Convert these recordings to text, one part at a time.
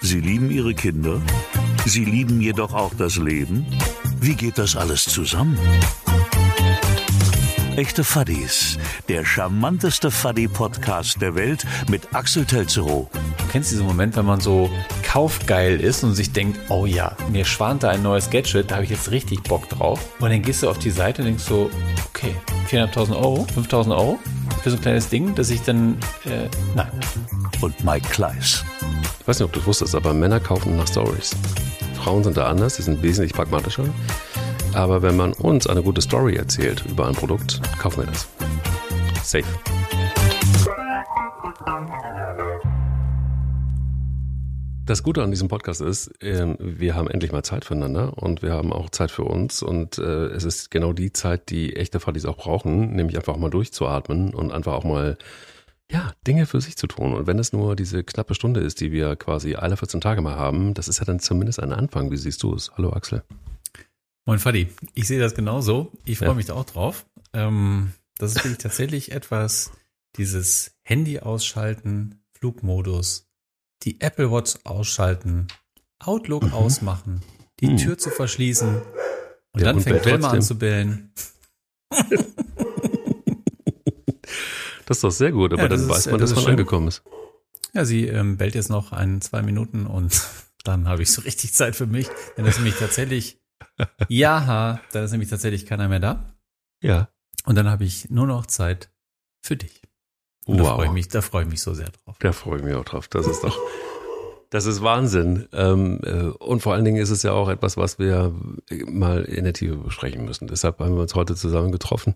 Sie lieben Ihre Kinder? Sie lieben jedoch auch das Leben? Wie geht das alles zusammen? Echte Fuddies, der charmanteste Fuddy-Podcast der Welt mit Axel Telzerow. Du kennst diesen Moment, wenn man so kaufgeil ist und sich denkt, oh ja, mir schwant da ein neues Gadget, da habe ich jetzt richtig Bock drauf. Und dann gehst du auf die Seite und denkst so, okay, 4.500 Euro, 5.000 Euro für so ein kleines Ding, dass ich dann, äh, nein. Und Mike Kleiss. Ich weiß nicht, ob du wusstest, aber Männer kaufen nach Stories. Frauen sind da anders, die sind wesentlich pragmatischer. Aber wenn man uns eine gute Story erzählt über ein Produkt, kaufen wir das. Safe. Das Gute an diesem Podcast ist, ähm, wir haben endlich mal Zeit füreinander und wir haben auch Zeit für uns und äh, es ist genau die Zeit, die echte Fadis auch brauchen, nämlich einfach mal durchzuatmen und einfach auch mal ja, Dinge für sich zu tun. Und wenn es nur diese knappe Stunde ist, die wir quasi alle 14 Tage mal haben, das ist ja dann zumindest ein Anfang. Wie siehst du es? Hallo Axel. Moin Fadi, ich sehe das genauso. Ich freue ja. mich da auch drauf. Ähm, das ist tatsächlich etwas, dieses Handy ausschalten, Flugmodus, die Apple Watch ausschalten, Outlook mhm. ausmachen, die mhm. Tür zu verschließen und Der dann Hund fängt Wilma an zu bellen. das ist doch sehr gut, aber ja, dann weiß man, dass man angekommen ist. Ja, sie ähm, bellt jetzt noch ein, zwei Minuten und dann habe ich so richtig Zeit für mich. Denn das ist nämlich tatsächlich, ja, da ist nämlich tatsächlich keiner mehr da. Ja. Und dann habe ich nur noch Zeit für dich. Und wow. Da freue ich mich, da freue ich mich so sehr drauf. Da freue ich mich auch drauf. Das ist doch, das ist Wahnsinn. Ähm, äh, und vor allen Dingen ist es ja auch etwas, was wir mal in der Tiefe besprechen müssen. Deshalb haben wir uns heute zusammen getroffen.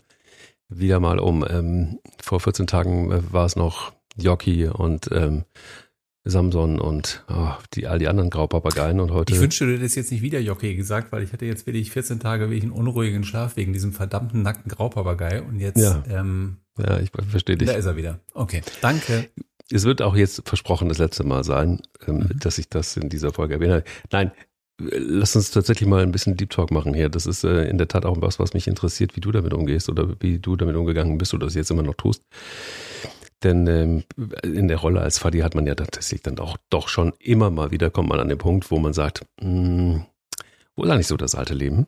Wieder mal um. Ähm, vor 14 Tagen äh, war es noch Jockey und ähm, Samson und oh, die, all die anderen Graupapageien und heute. Ich wünschte, du hättest jetzt nicht wieder Jockey gesagt, weil ich hatte jetzt wirklich 14 Tage wirklich einen unruhigen Schlaf wegen diesem verdammten nackten Graupapagei und jetzt ja. ähm, ja, ich verstehe dich. Da ist er wieder. Okay, danke. Es wird auch jetzt versprochen das letzte Mal sein, ähm, mhm. dass ich das in dieser Folge erwähne. Nein, lass uns tatsächlich mal ein bisschen Deep Talk machen hier. Das ist äh, in der Tat auch was, was mich interessiert, wie du damit umgehst oder wie du damit umgegangen bist oder das jetzt immer noch tust. Denn ähm, in der Rolle als Fadi hat man ja tatsächlich dann auch doch schon immer mal wieder kommt man an den Punkt, wo man sagt, mh, hm, wo ist eigentlich so das alte Leben?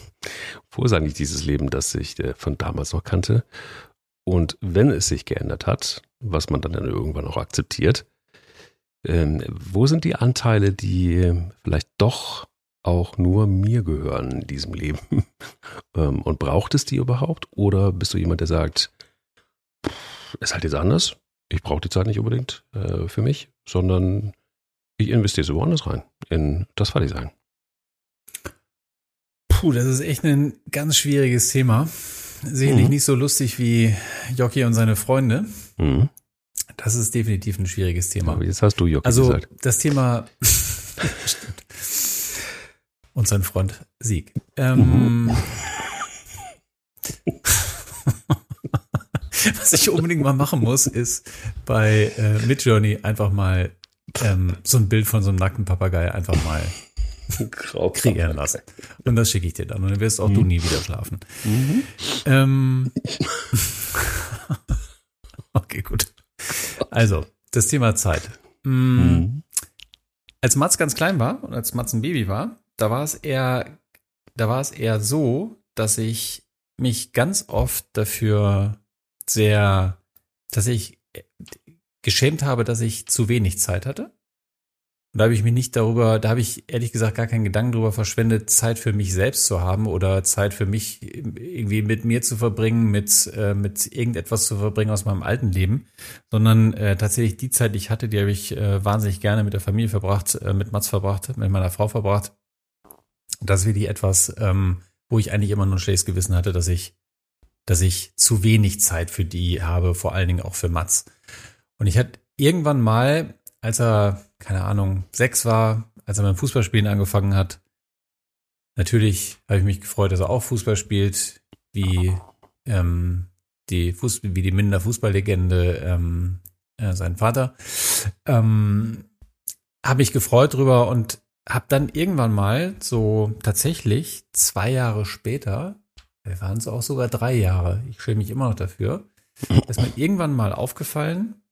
wo ist eigentlich dieses Leben, das ich äh, von damals noch kannte? Und wenn es sich geändert hat, was man dann irgendwann auch akzeptiert, ähm, wo sind die Anteile, die vielleicht doch auch nur mir gehören in diesem Leben? ähm, und braucht es die überhaupt? Oder bist du jemand, der sagt, ist halt jetzt anders, ich brauche die Zeit nicht unbedingt äh, für mich, sondern ich investiere woanders rein, in das Fahrdesign. Puh, das ist echt ein ganz schwieriges Thema. Sicherlich mhm. nicht so lustig wie Jockey und seine Freunde. Mhm. Das ist definitiv ein schwieriges Thema. Aber jetzt hast du Jockey also, gesagt. Also das Thema und sein Freund Sieg. Ähm, mhm. Was ich unbedingt mal machen muss, ist bei äh, Midjourney einfach mal ähm, so ein Bild von so einem nackten Papagei einfach mal kreieren lassen. Und das schicke ich dir dann. Und dann wirst auch mhm. du nie wieder schlafen. Mhm. Ähm, okay, gut. Also, das Thema Zeit. Mm, mhm. Als Mats ganz klein war und als Mats ein Baby war, da war es eher, da war es eher so, dass ich mich ganz oft dafür sehr, dass ich äh, geschämt habe, dass ich zu wenig Zeit hatte. Und da habe ich mich nicht darüber, da habe ich ehrlich gesagt gar keinen Gedanken darüber verschwendet, Zeit für mich selbst zu haben oder Zeit für mich irgendwie mit mir zu verbringen, mit, äh, mit irgendetwas zu verbringen aus meinem alten Leben, sondern äh, tatsächlich die Zeit, die ich hatte, die habe ich äh, wahnsinnig gerne mit der Familie verbracht, äh, mit Mats verbracht, mit meiner Frau verbracht. Das ist wirklich etwas, ähm, wo ich eigentlich immer nur ein schlechtes Gewissen hatte, dass ich dass ich zu wenig Zeit für die habe, vor allen Dingen auch für Mats. Und ich hatte irgendwann mal, als er, keine Ahnung, sechs war, als er beim Fußballspielen angefangen hat, natürlich habe ich mich gefreut, dass er auch Fußball spielt, wie ähm, die Fuß wie die Minder Fußballlegende ähm, äh, sein Vater. Ähm, habe mich gefreut drüber und habe dann irgendwann mal so tatsächlich zwei Jahre später, wir waren es auch sogar drei Jahre, ich schäme mich immer noch dafür, ist mir irgendwann mal aufgefallen,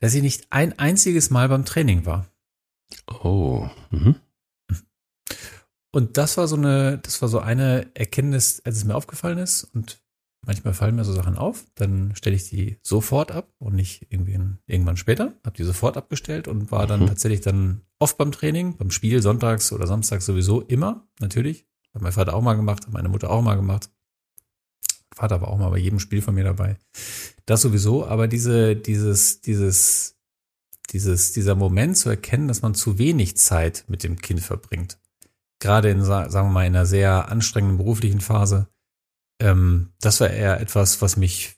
dass ich nicht ein einziges Mal beim Training war. Oh. Mhm. Und das war so eine, das war so eine Erkenntnis, als es mir aufgefallen ist. Und manchmal fallen mir so Sachen auf, dann stelle ich die sofort ab und nicht irgendwie irgendwann später. Habe die sofort abgestellt und war dann mhm. tatsächlich dann oft beim Training, beim Spiel, sonntags oder samstags sowieso immer, natürlich. Hat mein Vater auch mal gemacht, hat meine Mutter auch mal gemacht. Vater war auch mal bei jedem Spiel von mir dabei. Das sowieso, aber diese, dieses, dieses, dieses, dieser Moment zu erkennen, dass man zu wenig Zeit mit dem Kind verbringt. Gerade in, sagen wir mal, in einer sehr anstrengenden beruflichen Phase. Ähm, das war eher etwas, was mich,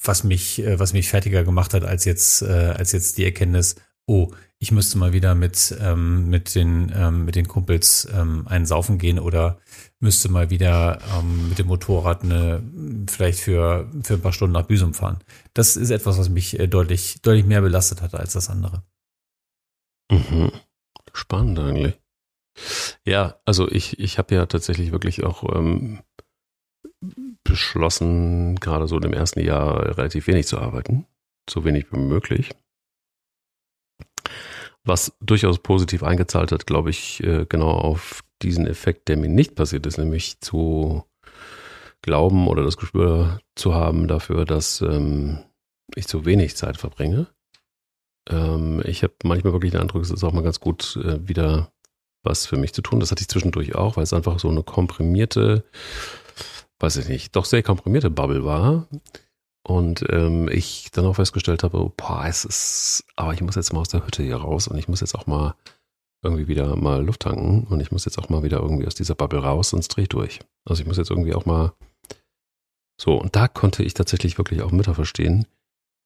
was mich, äh, was mich fertiger gemacht hat als jetzt, äh, als jetzt die Erkenntnis, oh, ich müsste mal wieder mit, ähm, mit, den, ähm, mit den Kumpels ähm, einen saufen gehen oder müsste mal wieder ähm, mit dem Motorrad eine, vielleicht für, für ein paar Stunden nach Büsum fahren. Das ist etwas, was mich äh, deutlich, deutlich mehr belastet hatte als das andere. Mhm. Spannend eigentlich. Ja, also ich, ich habe ja tatsächlich wirklich auch ähm, beschlossen, gerade so dem ersten Jahr relativ wenig zu arbeiten. So wenig wie möglich was durchaus positiv eingezahlt hat, glaube ich, äh, genau auf diesen Effekt, der mir nicht passiert ist, nämlich zu glauben oder das Gespür zu haben dafür, dass ähm, ich zu wenig Zeit verbringe. Ähm, ich habe manchmal wirklich den Eindruck, es ist auch mal ganz gut, äh, wieder was für mich zu tun. Das hatte ich zwischendurch auch, weil es einfach so eine komprimierte, weiß ich nicht, doch sehr komprimierte Bubble war, und ähm, ich dann auch festgestellt habe, boah, es ist, aber ich muss jetzt mal aus der Hütte hier raus und ich muss jetzt auch mal irgendwie wieder mal Luft tanken und ich muss jetzt auch mal wieder irgendwie aus dieser Bubble raus, sonst drehe ich durch. Also ich muss jetzt irgendwie auch mal so, und da konnte ich tatsächlich wirklich auch Mütter verstehen,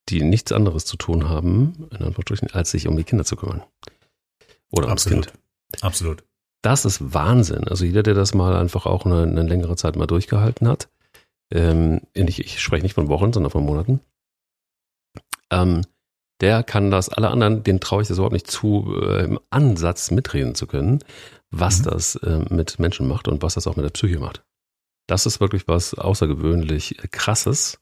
die nichts anderes zu tun haben, in Anführungsstrichen, als sich um die Kinder zu kümmern. Oder ums Absolut. Kind. Absolut. Das ist Wahnsinn. Also jeder, der das mal einfach auch eine, eine längere Zeit mal durchgehalten hat, ähm, ich, ich spreche nicht von Wochen, sondern von Monaten, ähm, der kann das, alle anderen, denen traue ich das überhaupt nicht zu, äh, im Ansatz mitreden zu können, was mhm. das äh, mit Menschen macht und was das auch mit der Psyche macht. Das ist wirklich was außergewöhnlich krasses.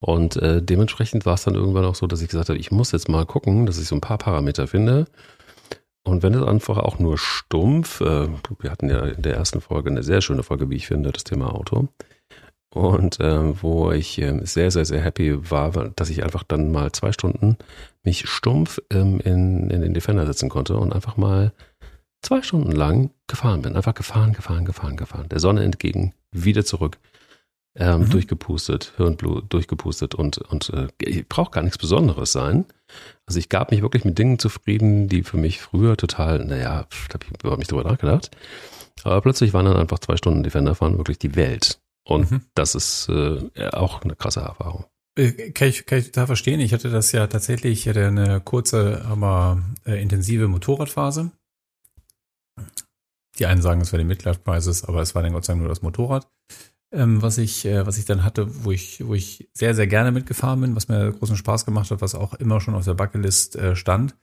Und äh, dementsprechend war es dann irgendwann auch so, dass ich gesagt habe, ich muss jetzt mal gucken, dass ich so ein paar Parameter finde. Und wenn es einfach auch nur stumpf, äh, wir hatten ja in der ersten Folge eine sehr schöne Folge, wie ich finde, das Thema Auto und äh, wo ich äh, sehr, sehr, sehr happy war, dass ich einfach dann mal zwei Stunden mich stumpf ähm, in, in den Defender setzen konnte und einfach mal zwei Stunden lang gefahren bin. Einfach gefahren, gefahren, gefahren, gefahren. Der Sonne entgegen, wieder zurück. Ähm, mhm. Durchgepustet, Hirnblut durchgepustet und, und äh, ich brauche gar nichts Besonderes sein. Also ich gab mich wirklich mit Dingen zufrieden, die für mich früher total, naja, da habe ich überhaupt nicht drüber nachgedacht. Aber plötzlich waren dann einfach zwei Stunden Defender fahren wirklich die Welt. Und mhm. das ist äh, auch eine krasse Erfahrung. Äh, kann ich, kann ich total verstehen. Ich hatte das ja tatsächlich, ich hatte eine kurze, aber äh, intensive Motorradphase. Die einen sagen, es war die Midlife Crisis, aber es war dann Gott sei Dank nur das Motorrad, ähm, was ich, äh, was ich dann hatte, wo ich, wo ich sehr, sehr gerne mitgefahren bin, was mir großen Spaß gemacht hat, was auch immer schon auf der Bucketlist äh, stand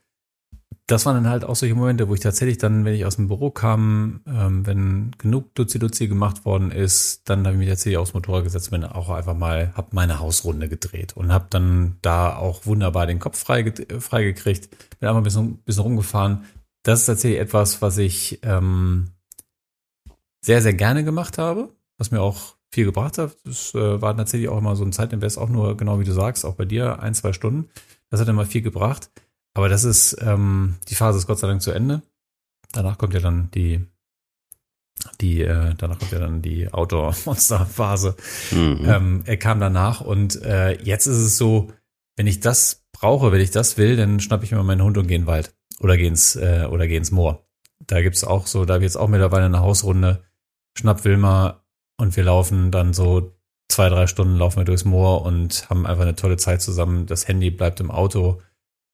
das waren dann halt auch solche Momente, wo ich tatsächlich dann, wenn ich aus dem Büro kam, ähm, wenn genug Duzi-Duzi gemacht worden ist, dann habe ich mich tatsächlich aufs Motorrad gesetzt, bin auch einfach mal, habe meine Hausrunde gedreht und habe dann da auch wunderbar den Kopf frei, frei bin einfach ein bisschen, bisschen rumgefahren. Das ist tatsächlich etwas, was ich ähm, sehr, sehr gerne gemacht habe, was mir auch viel gebracht hat. Das äh, war tatsächlich auch immer so ein Zeitinvest, auch nur genau wie du sagst, auch bei dir ein, zwei Stunden. Das hat immer viel gebracht. Aber das ist, ähm, die Phase ist Gott sei Dank zu Ende. Danach kommt ja dann die, die, äh, danach kommt ja dann die Outdoor-Monster-Phase. Mhm. Ähm, er kam danach und äh, jetzt ist es so, wenn ich das brauche, wenn ich das will, dann schnappe ich mir meinen Hund und gehe in den Wald oder gehe ins, äh, oder gehe ins Moor. Da gibt's auch so, da habe ich jetzt auch mittlerweile eine Hausrunde, schnapp Wilma und wir laufen dann so zwei, drei Stunden laufen wir durchs Moor und haben einfach eine tolle Zeit zusammen. Das Handy bleibt im Auto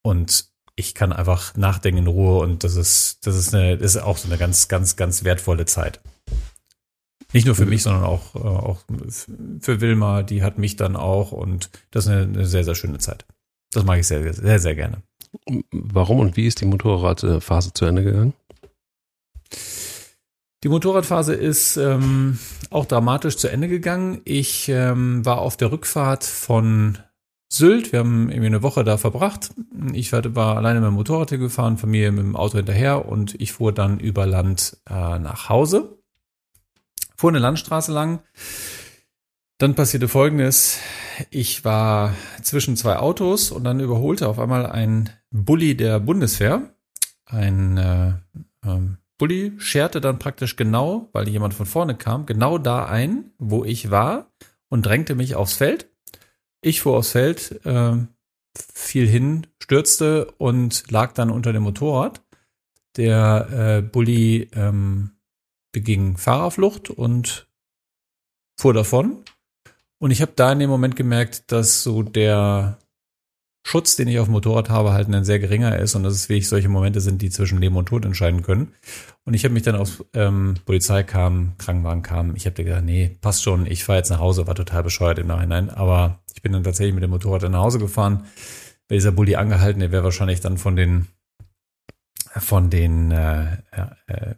und ich kann einfach nachdenken in Ruhe und das ist, das ist eine, das ist auch so eine ganz, ganz, ganz wertvolle Zeit. Nicht nur für mich, sondern auch, äh, auch für Wilma, die hat mich dann auch und das ist eine, eine sehr, sehr schöne Zeit. Das mag ich sehr, sehr, sehr gerne. Warum und wie ist die Motorradphase zu Ende gegangen? Die Motorradphase ist ähm, auch dramatisch zu Ende gegangen. Ich ähm, war auf der Rückfahrt von Sylt. Wir haben irgendwie eine Woche da verbracht. Ich war alleine mit dem Motorrad gefahren, Familie mit dem Auto hinterher und ich fuhr dann über Land äh, nach Hause. Fuhr eine Landstraße lang. Dann passierte Folgendes. Ich war zwischen zwei Autos und dann überholte auf einmal ein Bulli der Bundeswehr. Ein äh, ähm, Bulli scherte dann praktisch genau, weil jemand von vorne kam, genau da ein, wo ich war und drängte mich aufs Feld. Ich fuhr aufs Feld, äh, fiel hin, stürzte und lag dann unter dem Motorrad. Der äh, Bulli ähm, beging Fahrerflucht und fuhr davon. Und ich habe da in dem Moment gemerkt, dass so der Schutz, den ich auf dem Motorrad habe, halt ein sehr geringer ist und dass es wirklich solche Momente sind, die zwischen Leben und Tod entscheiden können. Und ich habe mich dann aus ähm, Polizei kam, Krankenwagen kam, ich habe gedacht, nee, passt schon, ich fahre jetzt nach Hause, war total bescheuert im Nachhinein, aber ich bin dann tatsächlich mit dem Motorrad dann nach Hause gefahren. Wäre dieser Bulli angehalten, der wäre wahrscheinlich dann von den von den äh, äh,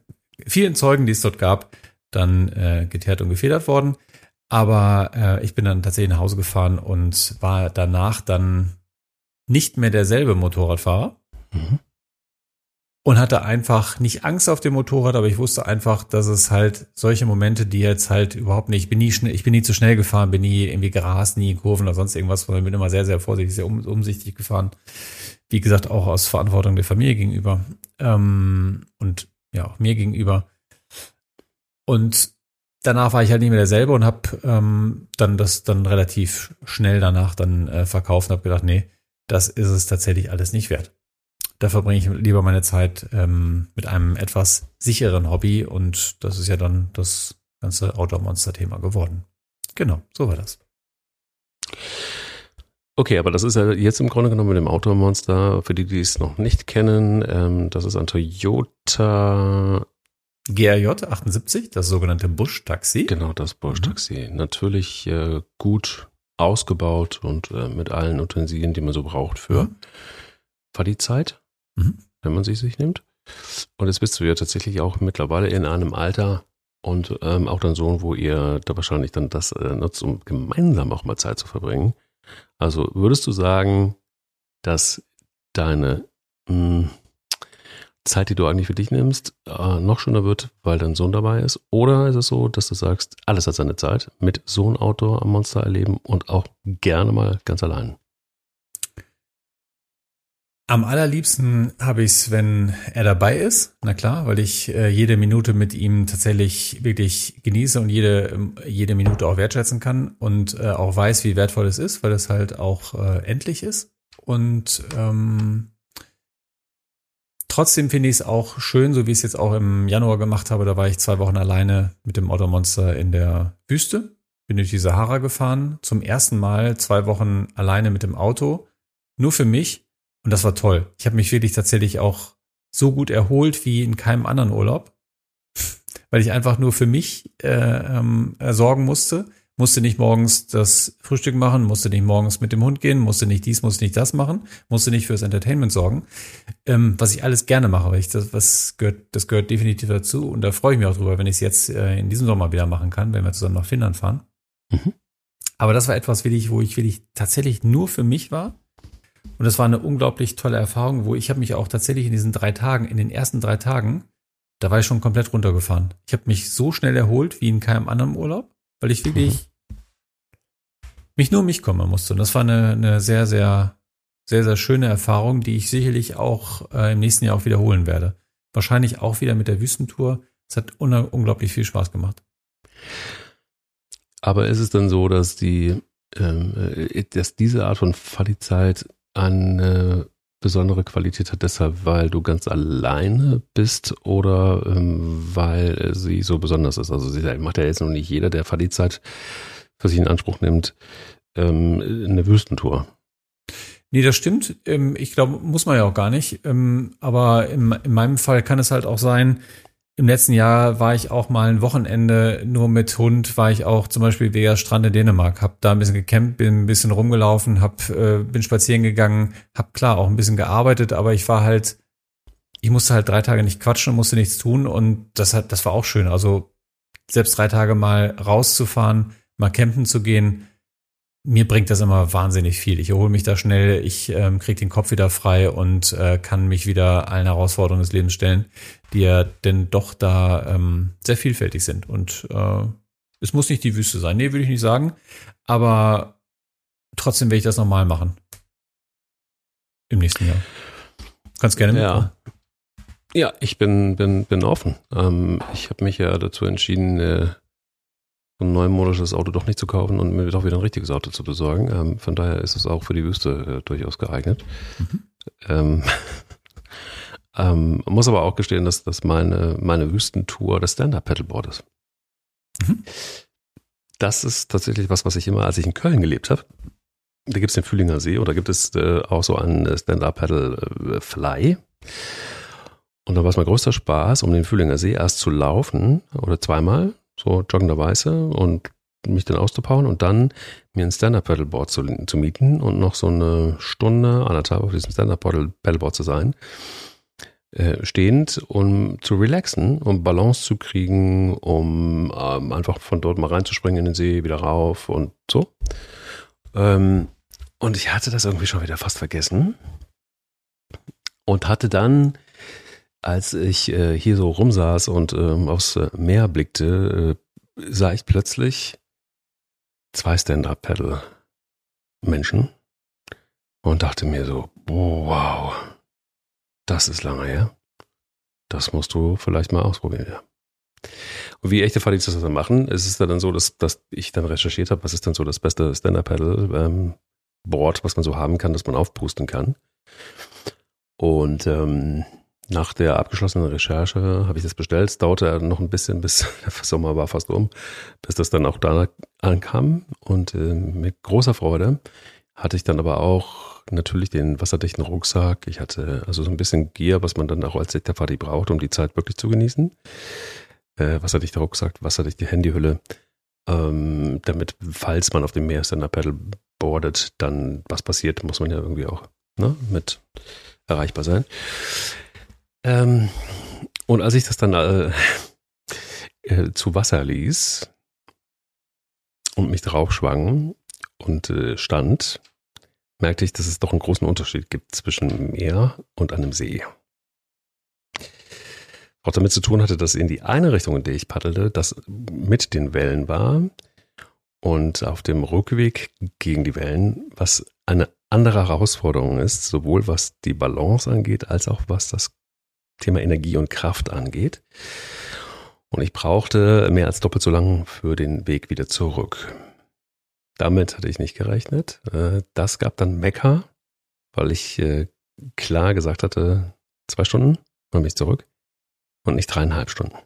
vielen Zeugen, die es dort gab, dann äh, geteert und gefedert worden. Aber äh, ich bin dann tatsächlich nach Hause gefahren und war danach dann nicht mehr derselbe Motorradfahrer. Mhm. Und hatte einfach nicht Angst auf dem Motorrad, aber ich wusste einfach, dass es halt solche Momente, die jetzt halt überhaupt nicht, ich bin nie schnell, ich bin nie zu schnell gefahren, bin nie irgendwie gerast, nie in Kurven oder sonst irgendwas, sondern bin immer sehr, sehr vorsichtig, sehr um, umsichtig gefahren. Wie gesagt, auch aus Verantwortung der Familie gegenüber. Ähm, und ja, auch mir gegenüber. Und danach war ich halt nicht mehr derselbe und habe ähm, dann das dann relativ schnell danach dann äh, verkauft und habe gedacht, nee, das ist es tatsächlich alles nicht wert. Da verbringe ich lieber meine Zeit ähm, mit einem etwas sicheren Hobby und das ist ja dann das ganze Outdoor-Monster-Thema geworden. Genau, so war das. Okay, aber das ist ja jetzt im Grunde genommen mit dem Outdoor-Monster, für die, die es noch nicht kennen, ähm, das ist ein Toyota GRJ 78, das sogenannte Busch-Taxi. Genau, das Busch-Taxi. Mhm. Natürlich äh, gut ausgebaut und äh, mit allen Utensilien, die man so braucht für mhm. Fahrzeit, mhm. wenn man sie sich nimmt. Und jetzt bist du ja tatsächlich auch mittlerweile in einem Alter und ähm, auch dein Sohn, wo ihr da wahrscheinlich dann das äh, nutzt, um gemeinsam auch mal Zeit zu verbringen. Also würdest du sagen, dass deine mh, hm, Zeit, die du eigentlich für dich nimmst, äh, noch schöner wird, weil dein Sohn dabei ist? Oder ist es so, dass du sagst, alles hat seine Zeit, mit Sohn Outdoor am Monster erleben und auch gerne mal ganz allein? Am allerliebsten habe ich es, wenn er dabei ist, na klar, weil ich äh, jede Minute mit ihm tatsächlich wirklich genieße und jede, jede Minute auch wertschätzen kann und äh, auch weiß, wie wertvoll es ist, weil es halt auch äh, endlich ist. Und ähm, Trotzdem finde ich es auch schön, so wie ich es jetzt auch im Januar gemacht habe. Da war ich zwei Wochen alleine mit dem Automonster in der Wüste. Bin durch die Sahara gefahren. Zum ersten Mal zwei Wochen alleine mit dem Auto. Nur für mich. Und das war toll. Ich habe mich wirklich tatsächlich auch so gut erholt wie in keinem anderen Urlaub. Weil ich einfach nur für mich äh, ähm, sorgen musste musste nicht morgens das Frühstück machen, musste nicht morgens mit dem Hund gehen, musste nicht dies, musste nicht das machen, musste nicht fürs Entertainment sorgen, ähm, was ich alles gerne mache, weil ich das, was gehört, das gehört definitiv dazu und da freue ich mich auch drüber, wenn ich es jetzt äh, in diesem Sommer wieder machen kann, wenn wir zusammen nach Finnland fahren. Mhm. Aber das war etwas, wirklich, wo ich wirklich tatsächlich nur für mich war. Und das war eine unglaublich tolle Erfahrung, wo ich habe mich auch tatsächlich in diesen drei Tagen, in den ersten drei Tagen, da war ich schon komplett runtergefahren. Ich habe mich so schnell erholt wie in keinem anderen Urlaub weil ich wirklich mich nur um mich kümmern musste. Und das war eine, eine sehr, sehr, sehr, sehr schöne Erfahrung, die ich sicherlich auch äh, im nächsten Jahr auch wiederholen werde. Wahrscheinlich auch wieder mit der Wüstentour. Es hat un unglaublich viel Spaß gemacht. Aber ist es dann so, dass die, ähm, äh, dass diese Art von Fallizeit eine besondere Qualität hat, deshalb, weil du ganz alleine bist oder ähm, weil sie so besonders ist. Also sie macht ja jetzt noch nicht jeder, der Fadi-Zeit für sich in Anspruch nimmt, ähm, eine Wüstentour. Nee, das stimmt. Ähm, ich glaube, muss man ja auch gar nicht. Ähm, aber in, in meinem Fall kann es halt auch sein, im letzten Jahr war ich auch mal ein Wochenende nur mit Hund, war ich auch zum Beispiel Vega Strand in Dänemark, hab da ein bisschen gecampt, bin ein bisschen rumgelaufen, hab, äh, bin spazieren gegangen, hab klar auch ein bisschen gearbeitet, aber ich war halt, ich musste halt drei Tage nicht quatschen, musste nichts tun und das hat, das war auch schön. Also selbst drei Tage mal rauszufahren, mal campen zu gehen, mir bringt das immer wahnsinnig viel. Ich erhole mich da schnell, ich ähm, kriege den Kopf wieder frei und äh, kann mich wieder allen Herausforderungen des Lebens stellen, die ja denn doch da ähm, sehr vielfältig sind. Und äh, es muss nicht die Wüste sein. Nee, würde ich nicht sagen. Aber trotzdem werde ich das nochmal machen. Im nächsten Jahr. Kannst gerne mitmachen. Ja. Ja, ich bin, bin, bin offen. Ähm, ich habe mich ja dazu entschieden, äh, ein neumodisches Auto doch nicht zu kaufen und mir doch wieder ein richtiges Auto zu besorgen. Ähm, von daher ist es auch für die Wüste äh, durchaus geeignet. Mhm. Ähm, ähm, muss aber auch gestehen, dass, dass meine, meine Wüstentour das Stand-Up-Pedalboard ist. Mhm. Das ist tatsächlich was, was ich immer, als ich in Köln gelebt habe, da gibt es den Fühlinger See und da gibt es äh, auch so einen Stand-Up-Pedal-Fly. Äh, und dann war es mein größter Spaß, um den Fühlinger See erst zu laufen oder zweimal so joggenderweise und mich dann auszupauen und dann mir ein Stand-Up-Paddleboard zu, zu mieten und noch so eine Stunde, anderthalb auf diesem Stand-Up-Paddleboard zu sein, äh, stehend, um zu relaxen, um Balance zu kriegen, um ähm, einfach von dort mal reinzuspringen in den See, wieder rauf und so. Ähm, und ich hatte das irgendwie schon wieder fast vergessen und hatte dann als ich äh, hier so rumsaß und ähm, aufs äh, Meer blickte, äh, sah ich plötzlich zwei Stand-Up-Paddle-Menschen und dachte mir so, wow, das ist lange her. Das musst du vielleicht mal ausprobieren, ja. Und wie echte Fadis das dann machen, ist es dann so, dass, dass ich dann recherchiert habe, was ist dann so das beste Stand-Up-Paddle-Board, ähm, was man so haben kann, dass man aufpusten kann. Und ähm, nach der abgeschlossenen Recherche habe ich das bestellt. Es dauerte noch ein bisschen, bis der Sommer war fast um, bis das dann auch da ankam. Und äh, mit großer Freude hatte ich dann aber auch natürlich den wasserdichten Rucksack. Ich hatte also so ein bisschen Gear, was man dann auch als Sektorfahrt braucht, um die Zeit wirklich zu genießen. Äh, wasserdichter Rucksack, wasserdichte Handyhülle, ähm, damit, falls man auf dem Meer stand Paddle boardet, dann was passiert, muss man ja irgendwie auch ne, mit erreichbar sein. Ähm, und als ich das dann äh, äh, zu Wasser ließ und mich drauf schwang und äh, stand, merkte ich, dass es doch einen großen Unterschied gibt zwischen Meer und einem See. Auch damit zu tun hatte, dass in die eine Richtung, in der ich paddelte, das mit den Wellen war und auf dem Rückweg gegen die Wellen, was eine andere Herausforderung ist, sowohl was die Balance angeht, als auch was das Thema Energie und Kraft angeht. Und ich brauchte mehr als doppelt so lang für den Weg wieder zurück. Damit hatte ich nicht gerechnet. Äh, das gab dann Mecker, weil ich äh, klar gesagt hatte, zwei Stunden, dann ich zurück und nicht dreieinhalb Stunden.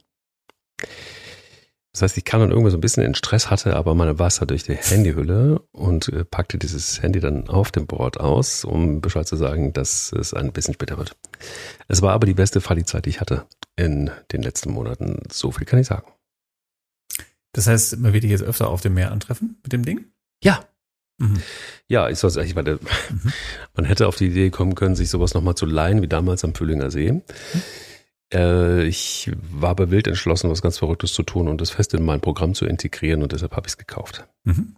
Das heißt, ich kam dann irgendwie so ein bisschen in Stress, hatte aber meine Wasser durch die Handyhülle und äh, packte dieses Handy dann auf dem Board aus, um Bescheid zu sagen, dass es ein bisschen später wird. Es war aber die beste Fallizeit, die ich hatte in den letzten Monaten. So viel kann ich sagen. Das heißt, man wird dich jetzt öfter auf dem Meer antreffen mit dem Ding? Ja. Mhm. Ja, ich, soll, ich meine, mhm. man hätte auf die Idee kommen können, sich sowas nochmal zu leihen, wie damals am Fühlinger See. Mhm. Äh, ich war aber wild entschlossen, was ganz Verrücktes zu tun und das fest in mein Programm zu integrieren und deshalb habe ich es gekauft. Mhm.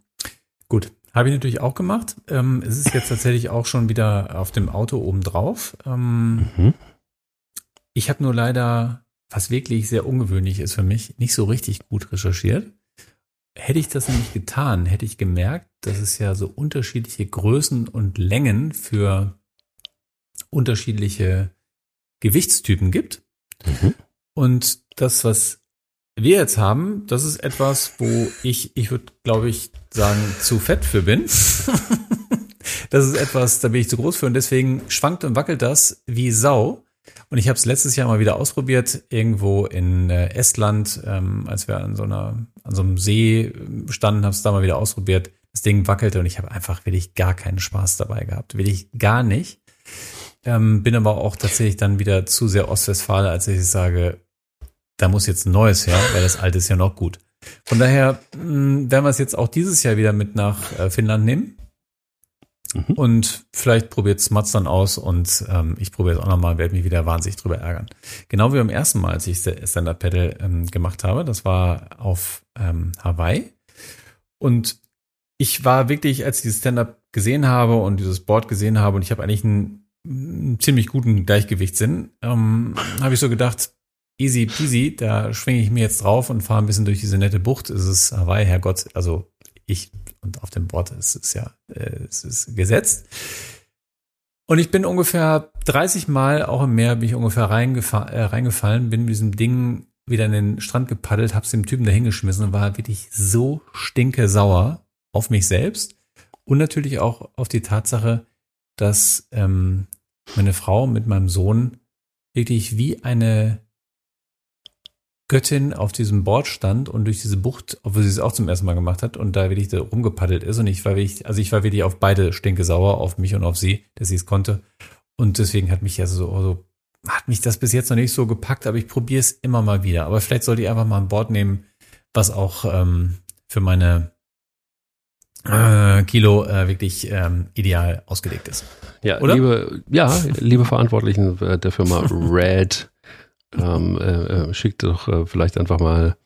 Gut, habe ich natürlich auch gemacht. Ähm, es ist jetzt tatsächlich auch schon wieder auf dem Auto oben drauf. Ähm, mhm. Ich habe nur leider, was wirklich sehr ungewöhnlich ist für mich, nicht so richtig gut recherchiert. Hätte ich das nämlich getan, hätte ich gemerkt, dass es ja so unterschiedliche Größen und Längen für unterschiedliche Gewichtstypen gibt. Mhm. Und das, was wir jetzt haben, das ist etwas, wo ich, ich würde, glaube ich, sagen, zu fett für bin. das ist etwas, da bin ich zu groß für und deswegen schwankt und wackelt das wie Sau. Und ich habe es letztes Jahr mal wieder ausprobiert, irgendwo in äh, Estland, ähm, als wir an so einer, an so einem See standen, habe es da mal wieder ausprobiert. Das Ding wackelte und ich habe einfach wirklich gar keinen Spaß dabei gehabt. Will ich gar nicht. Ähm, bin aber auch tatsächlich dann wieder zu sehr Ostwestfale, als ich sage, da muss jetzt ein neues her, weil das alte ist ja noch gut. Von daher mh, hm, werden wir es jetzt auch dieses Jahr wieder mit nach äh, Finnland nehmen. Mhm. Und vielleicht probiert Smatz dann aus und ähm, ich probiere es auch nochmal, werde mich wieder wahnsinnig drüber ärgern. Genau wie beim ersten Mal, als ich Stand-Up-Paddle ähm, gemacht habe. Das war auf ähm, Hawaii. Und ich war wirklich, als ich dieses Stand-Up gesehen habe und dieses Board gesehen habe und ich habe eigentlich einen, einen ziemlich guten Gleichgewichtssinn, ähm, habe ich so gedacht, easy peasy, da schwinge ich mir jetzt drauf und fahre ein bisschen durch diese nette Bucht. Es ist Hawaii, Herrgott, also ich und auf dem Board ist es ja, äh, es ist gesetzt. Und ich bin ungefähr 30 Mal auch im Meer bin ich ungefähr reingefa äh, reingefallen, bin mit diesem Ding wieder in den Strand gepaddelt, hab's dem Typen da hingeschmissen und war wirklich so stinke sauer auf mich selbst und natürlich auch auf die Tatsache, dass ähm, meine Frau mit meinem Sohn wirklich wie eine Göttin auf diesem Board stand und durch diese Bucht, obwohl sie es auch zum ersten Mal gemacht hat und da wirklich da rumgepaddelt ist und ich war wirklich, also ich war wirklich auf beide stinke sauer, auf mich und auf sie, dass sie es konnte und deswegen hat mich ja so, so hat mich das bis jetzt noch nicht so gepackt, aber ich probiere es immer mal wieder. Aber vielleicht sollte ich einfach mal ein Board nehmen, was auch ähm, für meine äh, Kilo äh, wirklich ähm, ideal ausgelegt ist. Ja, Oder? liebe, ja, liebe Verantwortlichen der Firma Red ähm, äh, äh, schickt doch äh, vielleicht einfach mal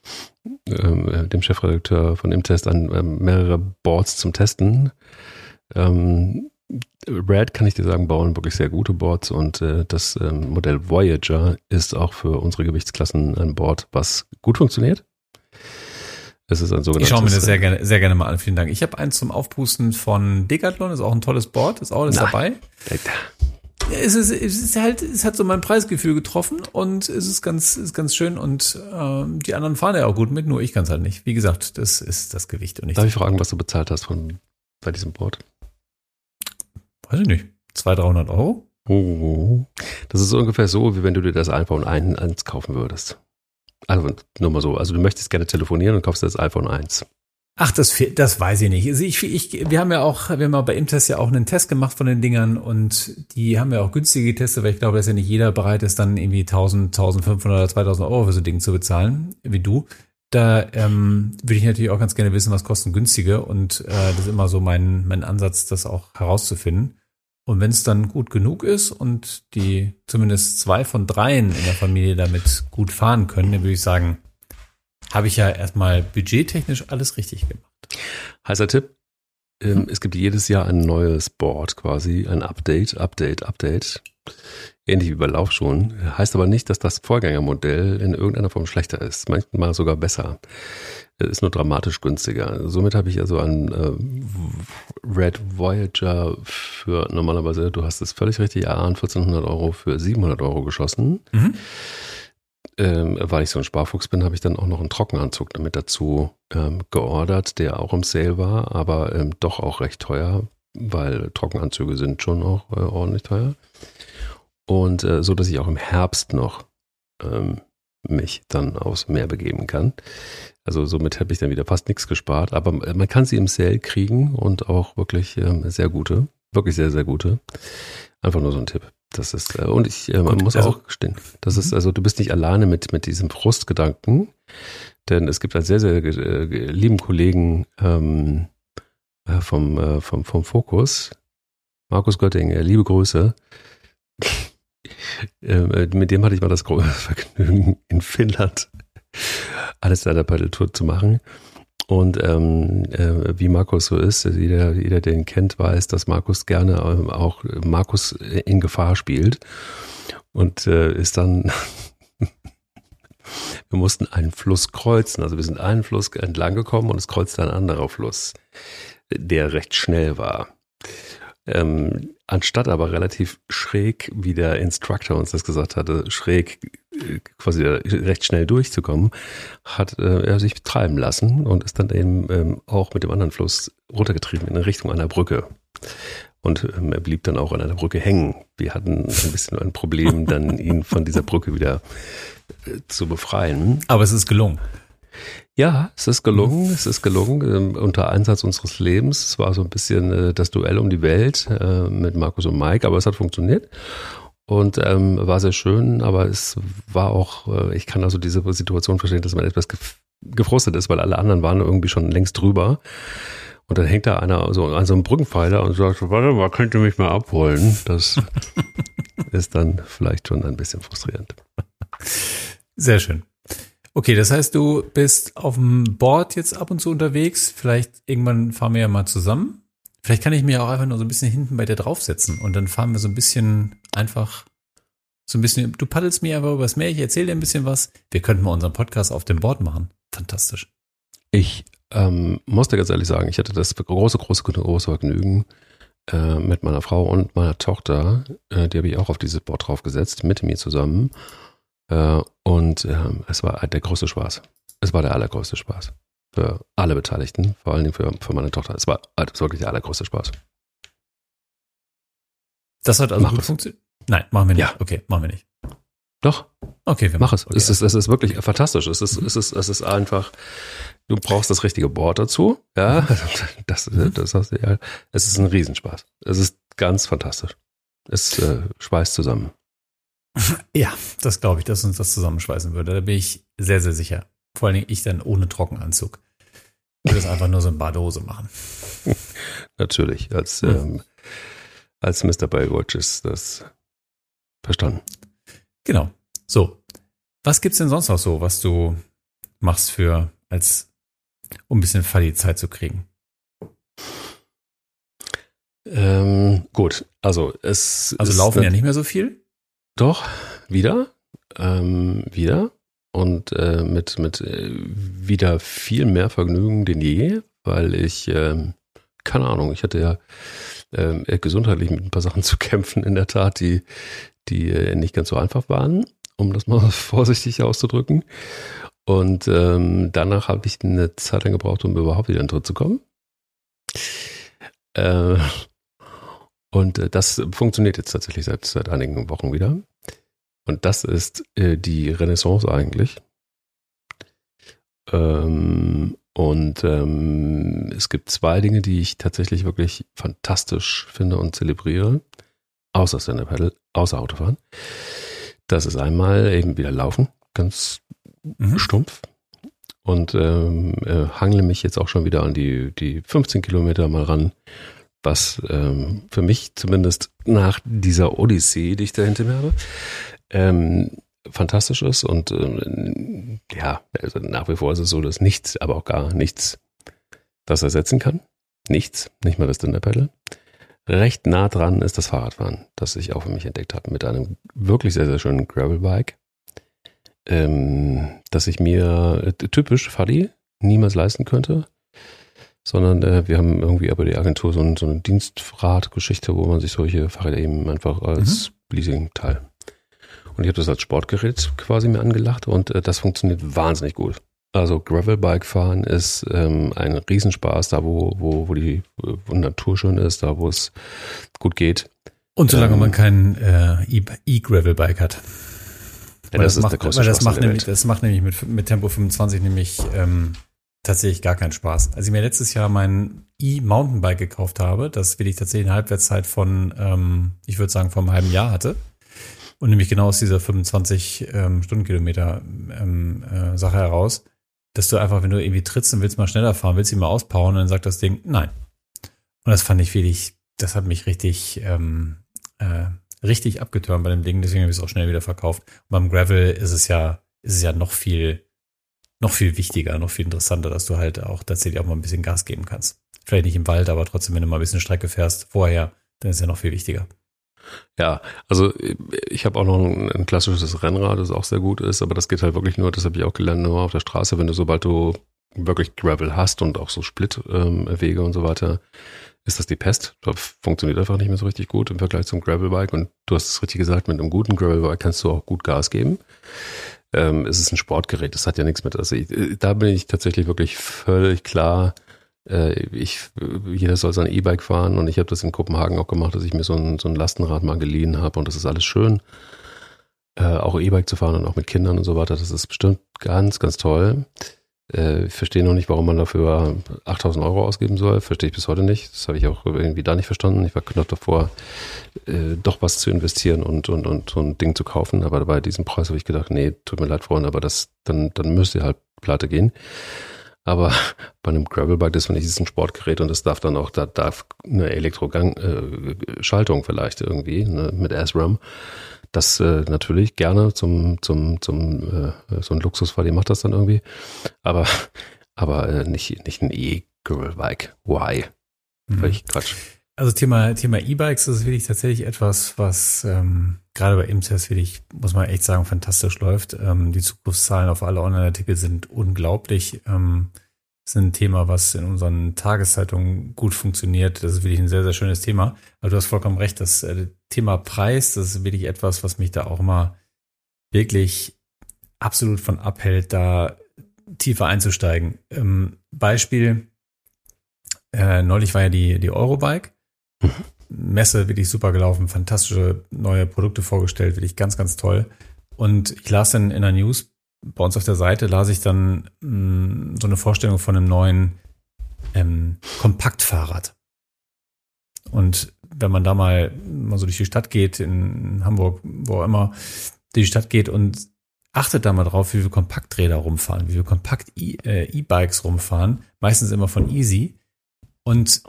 ähm, äh, dem Chefredakteur von Imtest an äh, mehrere Boards zum Testen. Ähm, Red kann ich dir sagen, bauen wirklich sehr gute Boards und äh, das ähm, Modell Voyager ist auch für unsere Gewichtsklassen ein Board, was gut funktioniert. Es ist ein sogenanntes. Ich schaue mir das sehr gerne, sehr gerne mal an. Vielen Dank. Ich habe eins zum Aufpusten von Decathlon, ist auch ein tolles Board, ist auch alles Nein. dabei es ist, es ist halt, es hat so mein Preisgefühl getroffen und es ist ganz, ist ganz schön und ähm, die anderen fahren ja auch gut mit, nur ich kann es halt nicht. Wie gesagt, das ist das Gewicht und nicht. Darf ich fragen, was du bezahlt hast von bei diesem Board? Weiß ich nicht. 200, 300 Euro? Oh, das ist ungefähr so, wie wenn du dir das iPhone 1 kaufen würdest. Also nur mal so. Also du möchtest gerne telefonieren und kaufst das iPhone 1. Ach, das, das weiß ich nicht. Also ich, ich, wir haben ja auch, wir haben ja bei Imtest ja auch einen Test gemacht von den Dingern und die haben ja auch günstige getestet, weil ich glaube, dass ja nicht jeder bereit ist, dann irgendwie 1000, 1500 oder 2000 Euro für so Dinge zu bezahlen, wie du. Da ähm, würde ich natürlich auch ganz gerne wissen, was kosten günstige und äh, das ist immer so mein, mein Ansatz, das auch herauszufinden. Und wenn es dann gut genug ist und die zumindest zwei von dreien in der Familie damit gut fahren können, dann würde ich sagen, habe ich ja erstmal budgettechnisch alles richtig gemacht. Heißer Tipp. Ähm, hm. Es gibt jedes Jahr ein neues Board quasi, ein Update, Update, Update. Ähnlich wie bei Laufschuhen. Heißt aber nicht, dass das Vorgängermodell in irgendeiner Form schlechter ist. Manchmal sogar besser. Ist nur dramatisch günstiger. Somit habe ich also ein äh, Red Voyager für normalerweise, du hast es völlig richtig erahnt, 1400 Euro für 700 Euro geschossen. Mhm ähm, weil ich so ein Sparfuchs bin, habe ich dann auch noch einen Trockenanzug damit dazu ähm, geordert, der auch im Sale war, aber ähm, doch auch recht teuer, weil Trockenanzüge sind schon auch äh, ordentlich teuer. Und äh, so, dass ich auch im Herbst noch ähm, mich dann aufs Meer begeben kann. Also somit habe ich dann wieder fast nichts gespart, aber man kann sie im Sale kriegen und auch wirklich ähm, sehr gute, wirklich sehr, sehr gute. Einfach nur so ein Tipp. Das ist, äh, und ich äh, man muss also, auch gestehen, das ist, mhm. also du bist nicht alleine mit, mit diesem Frustgedanken, denn es gibt einen sehr, sehr äh, lieben Kollegen ähm, äh, vom, äh, vom, vom Fokus, Markus Götting, äh, liebe Grüße. Äh, mit dem hatte ich mal das große Vergnügen, in Finnland alles seiner Paddeltour zu machen. Und ähm, äh, wie Markus so ist, jeder, jeder, der ihn kennt, weiß, dass Markus gerne ähm, auch Markus in Gefahr spielt. Und äh, ist dann, wir mussten einen Fluss kreuzen. Also wir sind einen Fluss entlang gekommen und es kreuzte ein anderer Fluss, der recht schnell war. Ähm, anstatt aber relativ schräg, wie der Instructor uns das gesagt hatte, schräg äh, quasi recht schnell durchzukommen, hat äh, er sich treiben lassen und ist dann eben ähm, auch mit dem anderen Fluss runtergetrieben in Richtung einer Brücke. Und ähm, er blieb dann auch an einer Brücke hängen. Wir hatten ein bisschen ein Problem, dann ihn von dieser Brücke wieder äh, zu befreien. Aber es ist gelungen. Ja, es ist gelungen, es ist gelungen, ähm, unter Einsatz unseres Lebens. Es war so ein bisschen äh, das Duell um die Welt äh, mit Markus und Mike, aber es hat funktioniert und ähm, war sehr schön, aber es war auch, äh, ich kann also diese Situation verstehen, dass man etwas gefrustet ist, weil alle anderen waren irgendwie schon längst drüber. Und dann hängt da einer so an so einem Brückenpfeiler und sagt, warte mal, könnt ihr mich mal abholen? Das ist dann vielleicht schon ein bisschen frustrierend. Sehr schön. Okay, das heißt, du bist auf dem Board jetzt ab und zu unterwegs. Vielleicht irgendwann fahren wir ja mal zusammen. Vielleicht kann ich mir auch einfach nur so ein bisschen hinten bei dir draufsetzen und dann fahren wir so ein bisschen einfach so ein bisschen, du paddelst mir einfach übers Meer, ich erzähle dir ein bisschen was. Wir könnten mal unseren Podcast auf dem Board machen. Fantastisch. Ich ähm, musste ganz ehrlich sagen, ich hatte das große, große, große Vergnügen äh, mit meiner Frau und meiner Tochter. Äh, die habe ich auch auf dieses Board draufgesetzt, mit mir zusammen. Äh, und ähm, es war der größte Spaß. Es war der allergrößte Spaß. Für alle Beteiligten, vor allen Dingen für, für meine Tochter. Es war also wirklich der allergrößte Spaß. Das hat also Mach gut funktioniert. Nein, machen wir nicht. Ja. Okay, machen wir nicht. Doch. Okay, wir mach es. Okay. Es, ist, es ist wirklich fantastisch. Es ist, es ist, es ist einfach, du brauchst das richtige Board dazu. Ja, mhm. das, das hast du ja. Es ist ein Riesenspaß. Es ist ganz fantastisch. Es äh, schweißt zusammen. Ja, das glaube ich, dass uns das zusammenschweißen würde. Da bin ich sehr, sehr sicher. Vor allen Dingen ich dann ohne Trockenanzug. Ich würde es einfach nur so in Badehose machen. Natürlich, als, hm. ähm, als Mr. Baywatch ist das Verstanden. Genau. So. Was gibt's denn sonst noch so, was du machst für, als, um ein bisschen Falli Zeit zu kriegen? Ähm, gut, also es. Also laufen ja nicht mehr so viel? Doch, wieder. Ähm, wieder. Und äh, mit, mit äh, wieder viel mehr Vergnügen denn je, weil ich, ähm, keine Ahnung, ich hatte ja äh, gesundheitlich mit ein paar Sachen zu kämpfen, in der Tat, die, die äh, nicht ganz so einfach waren, um das mal vorsichtig auszudrücken. Und ähm, danach habe ich eine Zeit lang gebraucht, um überhaupt wieder in den Tritt zu kommen. Äh, und äh, das funktioniert jetzt tatsächlich seit, seit einigen Wochen wieder. Und das ist äh, die Renaissance eigentlich. Ähm, und ähm, es gibt zwei Dinge, die ich tatsächlich wirklich fantastisch finde und zelebriere außer Stand-Up-Paddle, außer Autofahren. Das ist einmal eben wieder Laufen, ganz mhm. stumpf. Und ähm, äh, hangle mich jetzt auch schon wieder an die, die 15 Kilometer mal ran, was ähm, für mich zumindest nach dieser Odyssee, die ich da hinter mir habe, ähm, fantastisch ist. Und äh, ja, also nach wie vor ist es so, dass nichts, aber auch gar nichts das ersetzen kann. Nichts, nicht mal das Stand-Up-Paddle. Recht nah dran ist das Fahrradfahren, das ich auch für mich entdeckt habe, mit einem wirklich sehr, sehr schönen Gravelbike, ähm, das ich mir äh, typisch Faddy niemals leisten könnte, sondern äh, wir haben irgendwie aber die Agentur so, ein, so eine Dienstradgeschichte, wo man sich solche Fahrräder eben einfach als mhm. Leasing teilt. Und ich habe das als Sportgerät quasi mir angelacht und äh, das funktioniert wahnsinnig gut. Also Gravelbike fahren ist ähm, ein Riesenspaß, da wo, wo, wo die wo Natur schön ist, da wo es gut geht. Und solange ähm, man kein äh, E-Gravelbike hat. Ja, das, das, macht, weil das macht nämlich, das macht nämlich mit, mit Tempo 25 nämlich ähm, tatsächlich gar keinen Spaß. Als ich mir letztes Jahr mein E-Mountainbike gekauft habe, das will ich tatsächlich eine Halbwertszeit von, ähm, ich würde sagen, vor einem halben Jahr hatte. Und nämlich genau aus dieser 25 ähm, Stundenkilometer ähm, äh, Sache heraus dass du einfach, wenn du irgendwie trittst und willst mal schneller fahren, willst ihn mal auspowern und dann sagt das Ding, nein. Und das fand ich wirklich, das hat mich richtig, ähm, äh, richtig abgetürmt bei dem Ding, deswegen habe ich es auch schnell wieder verkauft. Und beim Gravel ist es ja, ist es ja noch viel, noch viel wichtiger, noch viel interessanter, dass du halt auch tatsächlich auch mal ein bisschen Gas geben kannst. Vielleicht nicht im Wald, aber trotzdem, wenn du mal ein bisschen Strecke fährst vorher, dann ist ja noch viel wichtiger. Ja, also ich habe auch noch ein, ein, klassisches Rennrad, das auch sehr gut ist, aber das geht halt wirklich nur, das habe ich auch gelernt, nur auf der Straße, wenn du sobald du wirklich Gravel hast und auch so Split-Wege ähm, und so weiter, ist das die Pest. Das funktioniert einfach nicht mehr so richtig gut im Vergleich zum Gravelbike. Und du hast es richtig gesagt, mit einem guten Gravelbike kannst du auch gut Gas geben. Ähm, es ist ein Sportgerät, das hat ja nichts mit. Also ich, da bin ich tatsächlich wirklich völlig klar, äh, ich, jeder soll sein E-Bike fahren und ich habe das in Kopenhagen auch gemacht, dass ich mir so ein, so ein Lastenrad mal geliehen habe und das ist alles schön. Äh, auch E-Bike zu fahren und auch mit Kindern und so weiter, das ist bestimmt ganz, ganz toll. Äh, ich verstehe noch nicht, warum man dafür 8000 Euro ausgeben soll. Verstehe ich bis heute nicht. Das habe ich auch irgendwie da nicht verstanden. Ich war knapp davor, äh, doch was zu investieren und, und, und so ein Ding zu kaufen. Aber bei diesem Preis habe ich gedacht, nee, tut mir leid, Freunde, aber das, dann, dann müsst ihr halt pleite gehen. Aber bei einem Gravelbike, das finde ich, ist ein Sportgerät und das darf dann auch, da darf eine Elektrogang-Schaltung äh, vielleicht irgendwie ne, mit SRAM. Das äh, natürlich gerne zum, zum, zum äh, so ein Luxusfall, die macht das dann irgendwie. Aber, aber äh, nicht, nicht ein E-Gravelbike. Why? Mhm. Völlig Quatsch. Also Thema Thema E-Bikes ist wirklich tatsächlich etwas, was ähm, gerade bei IMSES wirklich, muss man echt sagen, fantastisch läuft. Ähm, die Zugriffszahlen auf alle Online-Artikel sind unglaublich. Ähm, ist ein Thema, was in unseren Tageszeitungen gut funktioniert. Das ist wirklich ein sehr, sehr schönes Thema. Aber du hast vollkommen recht, das äh, Thema Preis, das ist wirklich etwas, was mich da auch mal wirklich absolut von abhält, da tiefer einzusteigen. Ähm, Beispiel, äh, neulich war ja die, die Eurobike. Messe wirklich super gelaufen, fantastische neue Produkte vorgestellt, wirklich ganz, ganz toll. Und ich las dann in der News, bei uns auf der Seite, las ich dann mh, mm, so eine Vorstellung von einem neuen ähm, Kompaktfahrrad. Und wenn man da mal, mal so durch die Stadt geht, in Hamburg, wo auch immer, durch die Stadt geht und achtet da mal drauf, wie viele Kompakträder rumfahren, wie viele Kompakt-E-Bikes äh, rumfahren, meistens immer von Easy. Und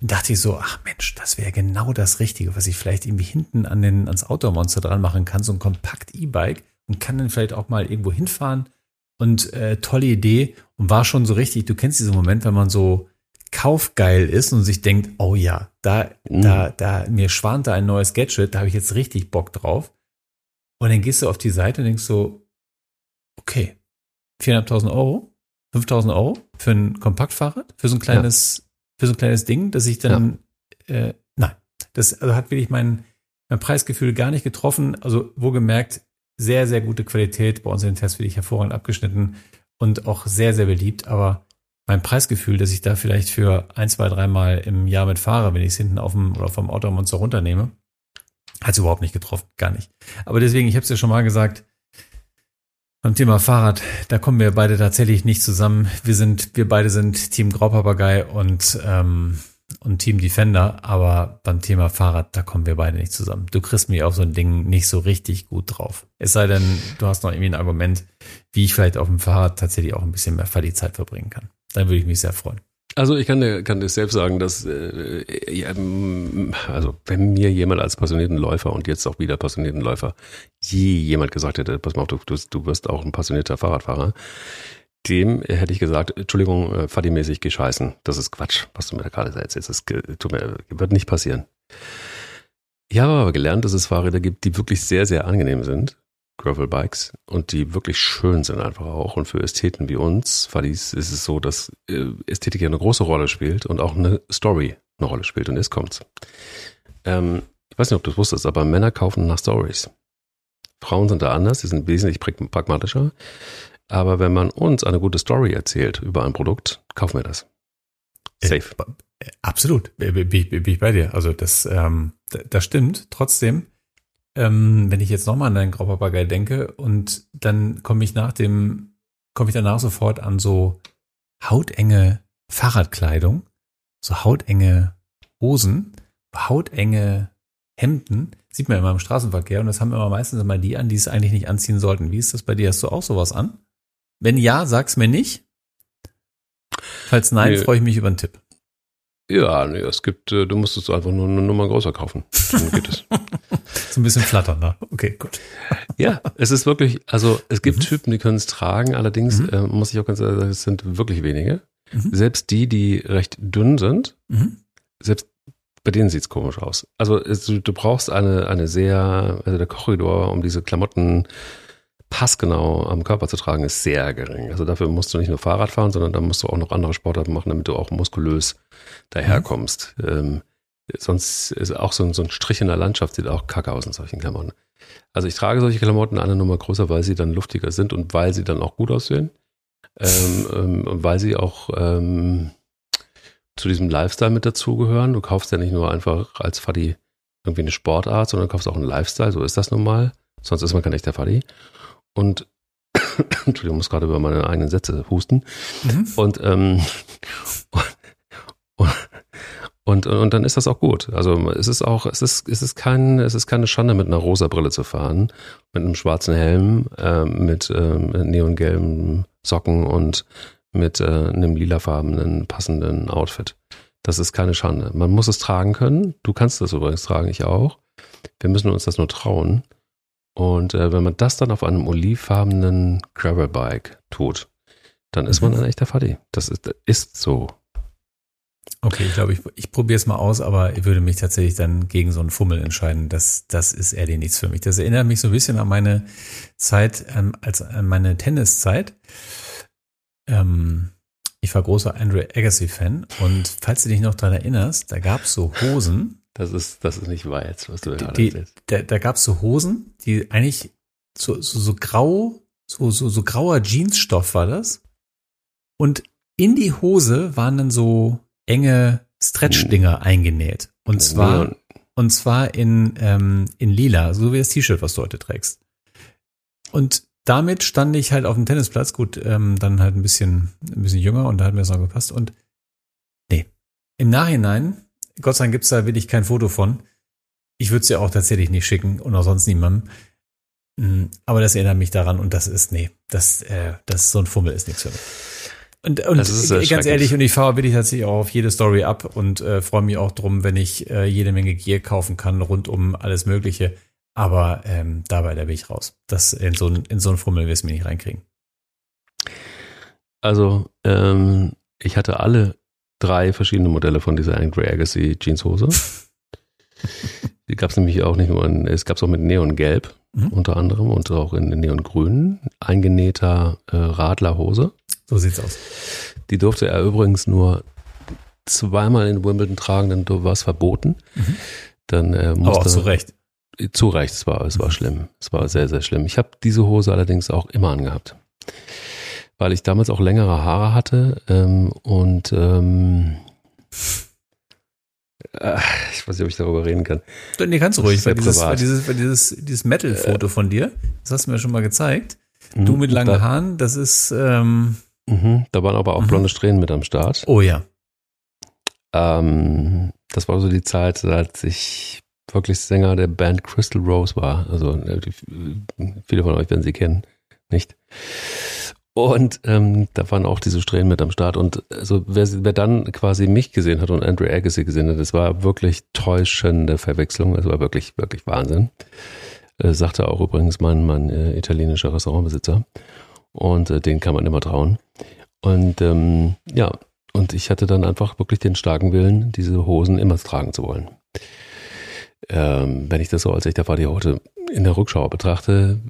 dachte ich so, ach Mensch, das wäre genau das Richtige, was ich vielleicht irgendwie hinten an den, ans Outdoor-Monster dran machen kann, so ein Kompakt-E-Bike und kann dann vielleicht auch mal irgendwo hinfahren und äh, tolle Idee und war schon so richtig, du kennst diesen Moment, wenn man so kaufgeil ist und sich denkt, oh ja, da, mhm. da, da, mir schwant da ein neues Gadget, da habe ich jetzt richtig Bock drauf. Und dann gehst du auf die Seite und denkst so, okay, 4.500 Euro, 5.000 Euro für ein Kompaktfahrrad, für so ein kleines für so ein kleines Ding, dass ich dann, ja. äh, nein, das also hat wirklich mein, mein Preisgefühl gar nicht getroffen. Also wohlgemerkt, sehr, sehr gute Qualität. Bei uns in den Tests wirklich hervorragend abgeschnitten und auch sehr, sehr beliebt. Aber mein Preisgefühl, dass ich da vielleicht für ein, zwei, dreimal im Jahr mit fahre, wenn ich es hinten auf dem oder vom Automonster runternehme, hat es überhaupt nicht getroffen. Gar nicht. Aber deswegen, ich habe es ja schon mal gesagt, beim Thema Fahrrad, da kommen wir beide tatsächlich nicht zusammen. Wir sind, wir beide sind Team Graupapagei und, ähm, und Team Defender, aber beim Thema Fahrrad, da kommen wir beide nicht zusammen. Du kriegst mich auf so ein Ding nicht so richtig gut drauf. Es sei denn, du hast noch irgendwie ein Argument, wie ich vielleicht auf dem Fahrrad tatsächlich auch ein bisschen mehr Zeit verbringen kann. Dann würde ich mich sehr freuen. Also ich kann dir, kann dir selbst sagen, dass äh, ja, also wenn mir jemand als passionierten Läufer und jetzt auch wieder passionierten Läufer je jemand gesagt hätte, pass mal auf, du, du wirst auch ein passionierter Fahrradfahrer, dem hätte ich gesagt, Entschuldigung, äh, Fadi-mäßig geh scheißen. Das ist Quatsch, was du mir da gerade erzählst. Das tut mir, wird nicht passieren. Ich habe aber gelernt, dass es Fahrräder gibt, die wirklich sehr, sehr angenehm sind Gravel-Bikes und die wirklich schön sind einfach auch. Und für Ästheten wie uns, Fadis, ist es so, dass äh, Ästhetik ja eine große Rolle spielt und auch eine Story eine Rolle spielt. Und jetzt kommt's. Ähm, ich weiß nicht, ob du es wusstest, aber Männer kaufen nach Stories. Frauen sind da anders, sie sind wesentlich pragmatischer. Aber wenn man uns eine gute Story erzählt über ein Produkt, kaufen wir das. Äh, Safe. Äh, absolut, bin ich bei dir. Also das, ähm, das stimmt. Trotzdem ähm, wenn ich jetzt nochmal an deinen Graupapagei denke und dann komme ich nach dem, komme ich danach sofort an so hautenge Fahrradkleidung, so hautenge Hosen, hautenge Hemden, sieht man immer im Straßenverkehr und das haben immer meistens immer die an, die es eigentlich nicht anziehen sollten. Wie ist das bei dir? Hast du auch sowas an? Wenn ja, sag's mir nicht. Falls nein, nee. freue ich mich über einen Tipp. Ja, nee, es gibt, äh, du musst es einfach nur eine Nummer größer kaufen. Dann geht es. so ein bisschen flatternder. Okay, gut. ja, es ist wirklich, also es gibt mhm. Typen, die können es tragen, allerdings mhm. äh, muss ich auch ganz ehrlich sagen, es sind wirklich wenige. Mhm. Selbst die, die recht dünn sind, mhm. selbst bei denen sieht es komisch aus. Also es, du brauchst eine, eine sehr, also der Korridor, um diese Klamotten passgenau am Körper zu tragen, ist sehr gering. Also dafür musst du nicht nur Fahrrad fahren, sondern dann musst du auch noch andere Sportarten machen, damit du auch muskulös daherkommst. Mhm. Ähm, sonst ist auch so ein, so ein Strich in der Landschaft sieht auch kacke aus in solchen Klamotten. Also ich trage solche Klamotten eine Nummer größer, weil sie dann luftiger sind und weil sie dann auch gut aussehen. Ähm, ähm, weil sie auch ähm, zu diesem Lifestyle mit dazugehören. Du kaufst ja nicht nur einfach als Faddy irgendwie eine Sportart, sondern kaufst auch einen Lifestyle, so ist das nun mal. Sonst ist man kein echter Faddy. Und Entschuldigung, ich muss gerade über meine eigenen Sätze husten. Mhm. Und, ähm, und, und, und, dann ist das auch gut. Also es ist auch, es ist, es ist kein, es ist keine Schande, mit einer rosa Brille zu fahren, mit einem schwarzen Helm, äh, mit äh, neongelben Socken und mit äh, einem lilafarbenen passenden Outfit. Das ist keine Schande. Man muss es tragen können. Du kannst das übrigens tragen, ich auch. Wir müssen uns das nur trauen. Und äh, wenn man das dann auf einem olivfarbenen Gravelbike tut, dann ist man mhm. ein echter Faddy. Das ist, ist so. Okay, ich glaube, ich, ich probiere es mal aus, aber ich würde mich tatsächlich dann gegen so einen Fummel entscheiden. Das, das ist eher nichts für mich. Das erinnert mich so ein bisschen an meine Zeit, ähm, als an meine Tenniszeit. Ähm, ich war großer Andre Agassi-Fan und falls du dich noch daran erinnerst, da gab es so Hosen. Das ist, das ist nicht wahr jetzt, was du da erzählst. Da, da gab es so Hosen, die eigentlich so, so, so grau, so, so, so grauer Jeansstoff war das. Und in die Hose waren dann so enge Stretch-Dinger hm. eingenäht. Und zwar, und zwar in, ähm, in lila, so wie das T-Shirt, was du heute trägst. Und damit stand ich halt auf dem Tennisplatz, gut, ähm, dann halt ein bisschen, ein bisschen jünger und da hat mir das auch gepasst. Und nee, im Nachhinein, Gott sei Dank gibt's da wirklich kein Foto von. Ich würde es ja auch tatsächlich nicht schicken und auch sonst niemandem. Hm, aber das erinnert mich daran und das ist, nee, das, äh, das so ein Fummel ist nichts für mich. Und, und ganz ehrlich, und ich fahre wirklich tatsächlich auch auf jede Story ab und äh, freue mich auch drum, wenn ich äh, jede Menge Gear kaufen kann, rund um alles Mögliche. Aber ähm, dabei, da bin ich raus. Das in so ein, in so ein Fummel wirst du mir nicht reinkriegen. Also, ähm, ich hatte alle drei verschiedene Modelle von dieser Angry Agassi Jeanshose. Die gab es nämlich auch nicht nur in, es gab es auch mit Neongelb mhm. unter anderem und auch in Neongrün. Eingenähter äh, Radlerhose. So sieht's aus. Die durfte er übrigens nur zweimal in Wimbledon tragen, dann war es verboten. Mhm. Dann äh, musste, Aber auch zu Recht. Zu Recht, es war, es war schlimm. Es war sehr, sehr schlimm. Ich habe diese Hose allerdings auch immer angehabt. Weil ich damals auch längere Haare hatte ähm, und ähm, äh, ich weiß nicht, ob ich darüber reden kann. Nee, kannst du ruhig, weil dieses, weil dieses, weil dieses, dieses Metal-Foto äh, von dir, das hast du mir schon mal gezeigt. Du mhm, mit langen da, Haaren, das ist ähm, Mhm, da waren aber auch mhm. blonde Strähnen mit am Start. Oh ja. Ähm, das war so die Zeit, als ich wirklich Sänger der Band Crystal Rose war. Also äh, viele von euch werden sie kennen, nicht? Und ähm, da waren auch diese Strähnen mit am Start. Und also wer, wer dann quasi mich gesehen hat und Andrew Agassi gesehen hat, das war wirklich täuschende Verwechslung. Es war wirklich, wirklich Wahnsinn. Äh, sagte auch übrigens mein, mein äh, italienischer Restaurantbesitzer. Und äh, den kann man immer trauen. Und ähm, ja, und ich hatte dann einfach wirklich den starken Willen, diese Hosen immer tragen zu wollen. Ähm, wenn ich das so als echter Fadi heute in der Rückschau betrachte,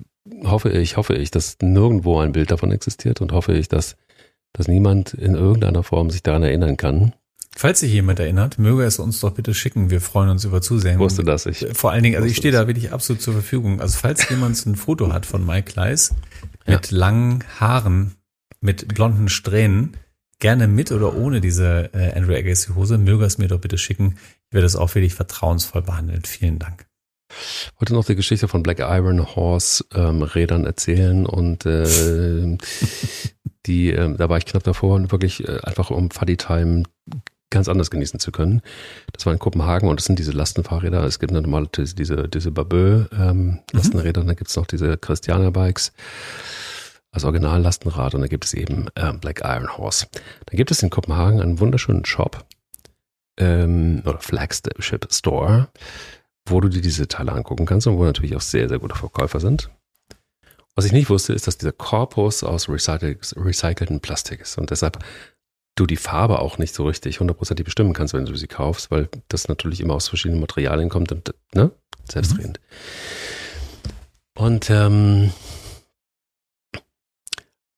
hoffe ich, hoffe ich, dass nirgendwo ein Bild davon existiert und hoffe ich, dass, dass niemand in irgendeiner Form sich daran erinnern kann. Falls sich jemand erinnert, möge es uns doch bitte schicken. Wir freuen uns über Zusehen. Wusste das ich. Vor allen Dingen, also ich stehe da wirklich absolut zur Verfügung. Also falls jemand ein Foto hat von Mike Kleiss mit ja. langen Haaren, mit blonden Strähnen, gerne mit oder ohne diese äh, Andrew Agassi Hose, möge es mir doch bitte schicken. Ich werde es auch wirklich vertrauensvoll behandeln. Vielen Dank. Wollte noch die Geschichte von Black Iron Horse ähm, Rädern erzählen und äh, die, äh, da war ich knapp davor und wirklich äh, einfach um Fuddy Time ganz anders genießen zu können. Das war in Kopenhagen und das sind diese Lastenfahrräder. Es gibt normal diese, diese Babö ähm, Lastenräder, mhm. dann gibt es noch diese Christianer Bikes als Original-Lastenrad und dann gibt es eben äh, Black Iron Horse. Dann gibt es in Kopenhagen einen wunderschönen Shop ähm, oder Flagship Store, wo du dir diese Teile angucken kannst und wo natürlich auch sehr, sehr gute Verkäufer sind. Was ich nicht wusste, ist, dass dieser Korpus aus recycelten Plastik ist und deshalb du die Farbe auch nicht so richtig hundertprozentig bestimmen kannst, wenn du sie kaufst, weil das natürlich immer aus verschiedenen Materialien kommt und ne, selbstredend. Mhm. Und ähm,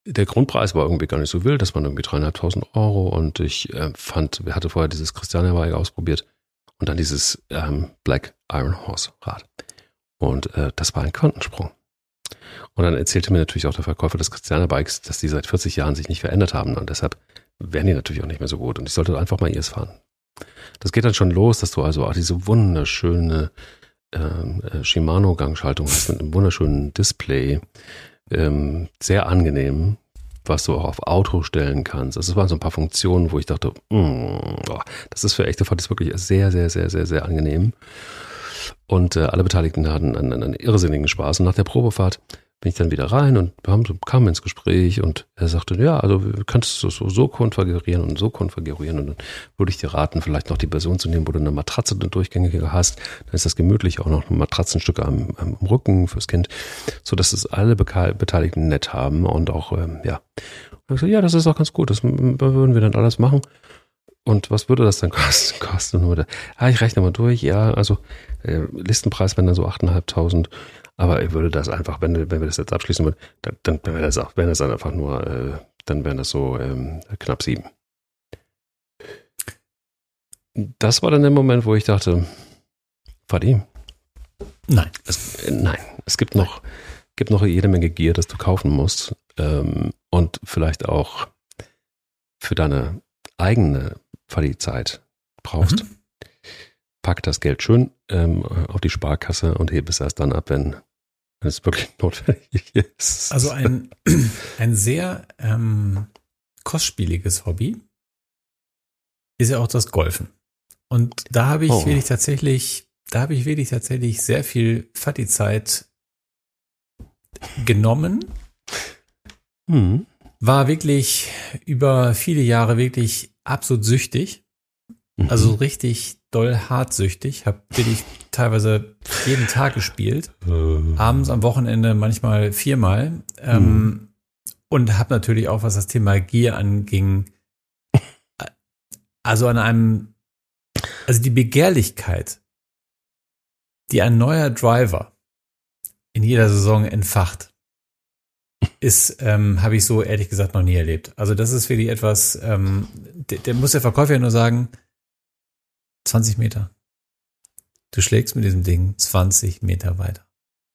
der Grundpreis war irgendwie gar nicht so wild, das waren irgendwie dreieinhalbtausend Euro und ich äh, fand, wir hatte vorher dieses Christiane Weige ausprobiert und dann dieses ähm, Black Iron Horse Rad. Und äh, das war ein Quantensprung. Und dann erzählte mir natürlich auch der Verkäufer des Christiane Bikes, dass die seit 40 Jahren sich nicht verändert haben und deshalb werden die natürlich auch nicht mehr so gut. Und ich sollte einfach mal ihrs fahren. Das geht dann schon los, dass du also auch diese wunderschöne ähm, äh, Shimano-Gangschaltung hast mit einem wunderschönen Display. Ähm, sehr angenehm, was du auch auf Auto stellen kannst. Also es waren so ein paar Funktionen, wo ich dachte, mm, oh, das ist für echte Fahrt wirklich sehr, sehr, sehr, sehr, sehr angenehm. Und äh, alle Beteiligten hatten einen, einen, irrsinnigen Spaß. Und nach der Probefahrt bin ich dann wieder rein und kamen ins Gespräch und er sagte, ja, also kannst du so, so konfigurieren und so konfigurieren und dann würde ich dir raten, vielleicht noch die Version zu nehmen, wo du eine Matratze eine durchgängige hast. Dann ist das gemütlich, auch noch ein Matratzenstück am, am Rücken fürs Kind, so dass es alle Beteiligten nett haben und auch, ähm, ja. Und ich so, ja, das ist auch ganz gut, das würden wir dann alles machen. Und was würde das dann kosten? kosten? Ah, ich rechne mal durch, ja, also äh, Listenpreis wären dann so 8.500 aber ich würde das einfach, wenn, wenn wir das jetzt abschließen würden, dann, dann wäre das, auch, wären das dann einfach nur, äh, dann wären das so ähm, knapp sieben. Das war dann der Moment, wo ich dachte, Fadi? Nein. Es, äh, nein, es gibt noch, gibt noch jede Menge Gier, das du kaufen musst. Ähm, und vielleicht auch für deine eigene Fadi-Zeit brauchst. Mhm pack das Geld schön ähm, auf die Sparkasse und hebe es erst dann ab, wenn, wenn es wirklich notwendig ist. Also ein, ein sehr ähm, kostspieliges Hobby ist ja auch das Golfen. Und da habe ich oh. wirklich tatsächlich, da habe ich wirklich tatsächlich sehr viel Fatti-Zeit genommen. Hm. War wirklich über viele Jahre wirklich absolut süchtig. Mhm. Also richtig doll hartsüchtig, habe wirklich teilweise jeden Tag gespielt, äh. abends am Wochenende manchmal viermal ähm, mhm. und habe natürlich auch, was das Thema Gier anging, also an einem, also die Begehrlichkeit, die ein neuer Driver in jeder Saison entfacht, ist, ähm, habe ich so ehrlich gesagt noch nie erlebt. Also das ist wirklich etwas, ähm, der, der muss der Verkäufer ja nur sagen, 20 Meter. Du schlägst mit diesem Ding 20 Meter weiter.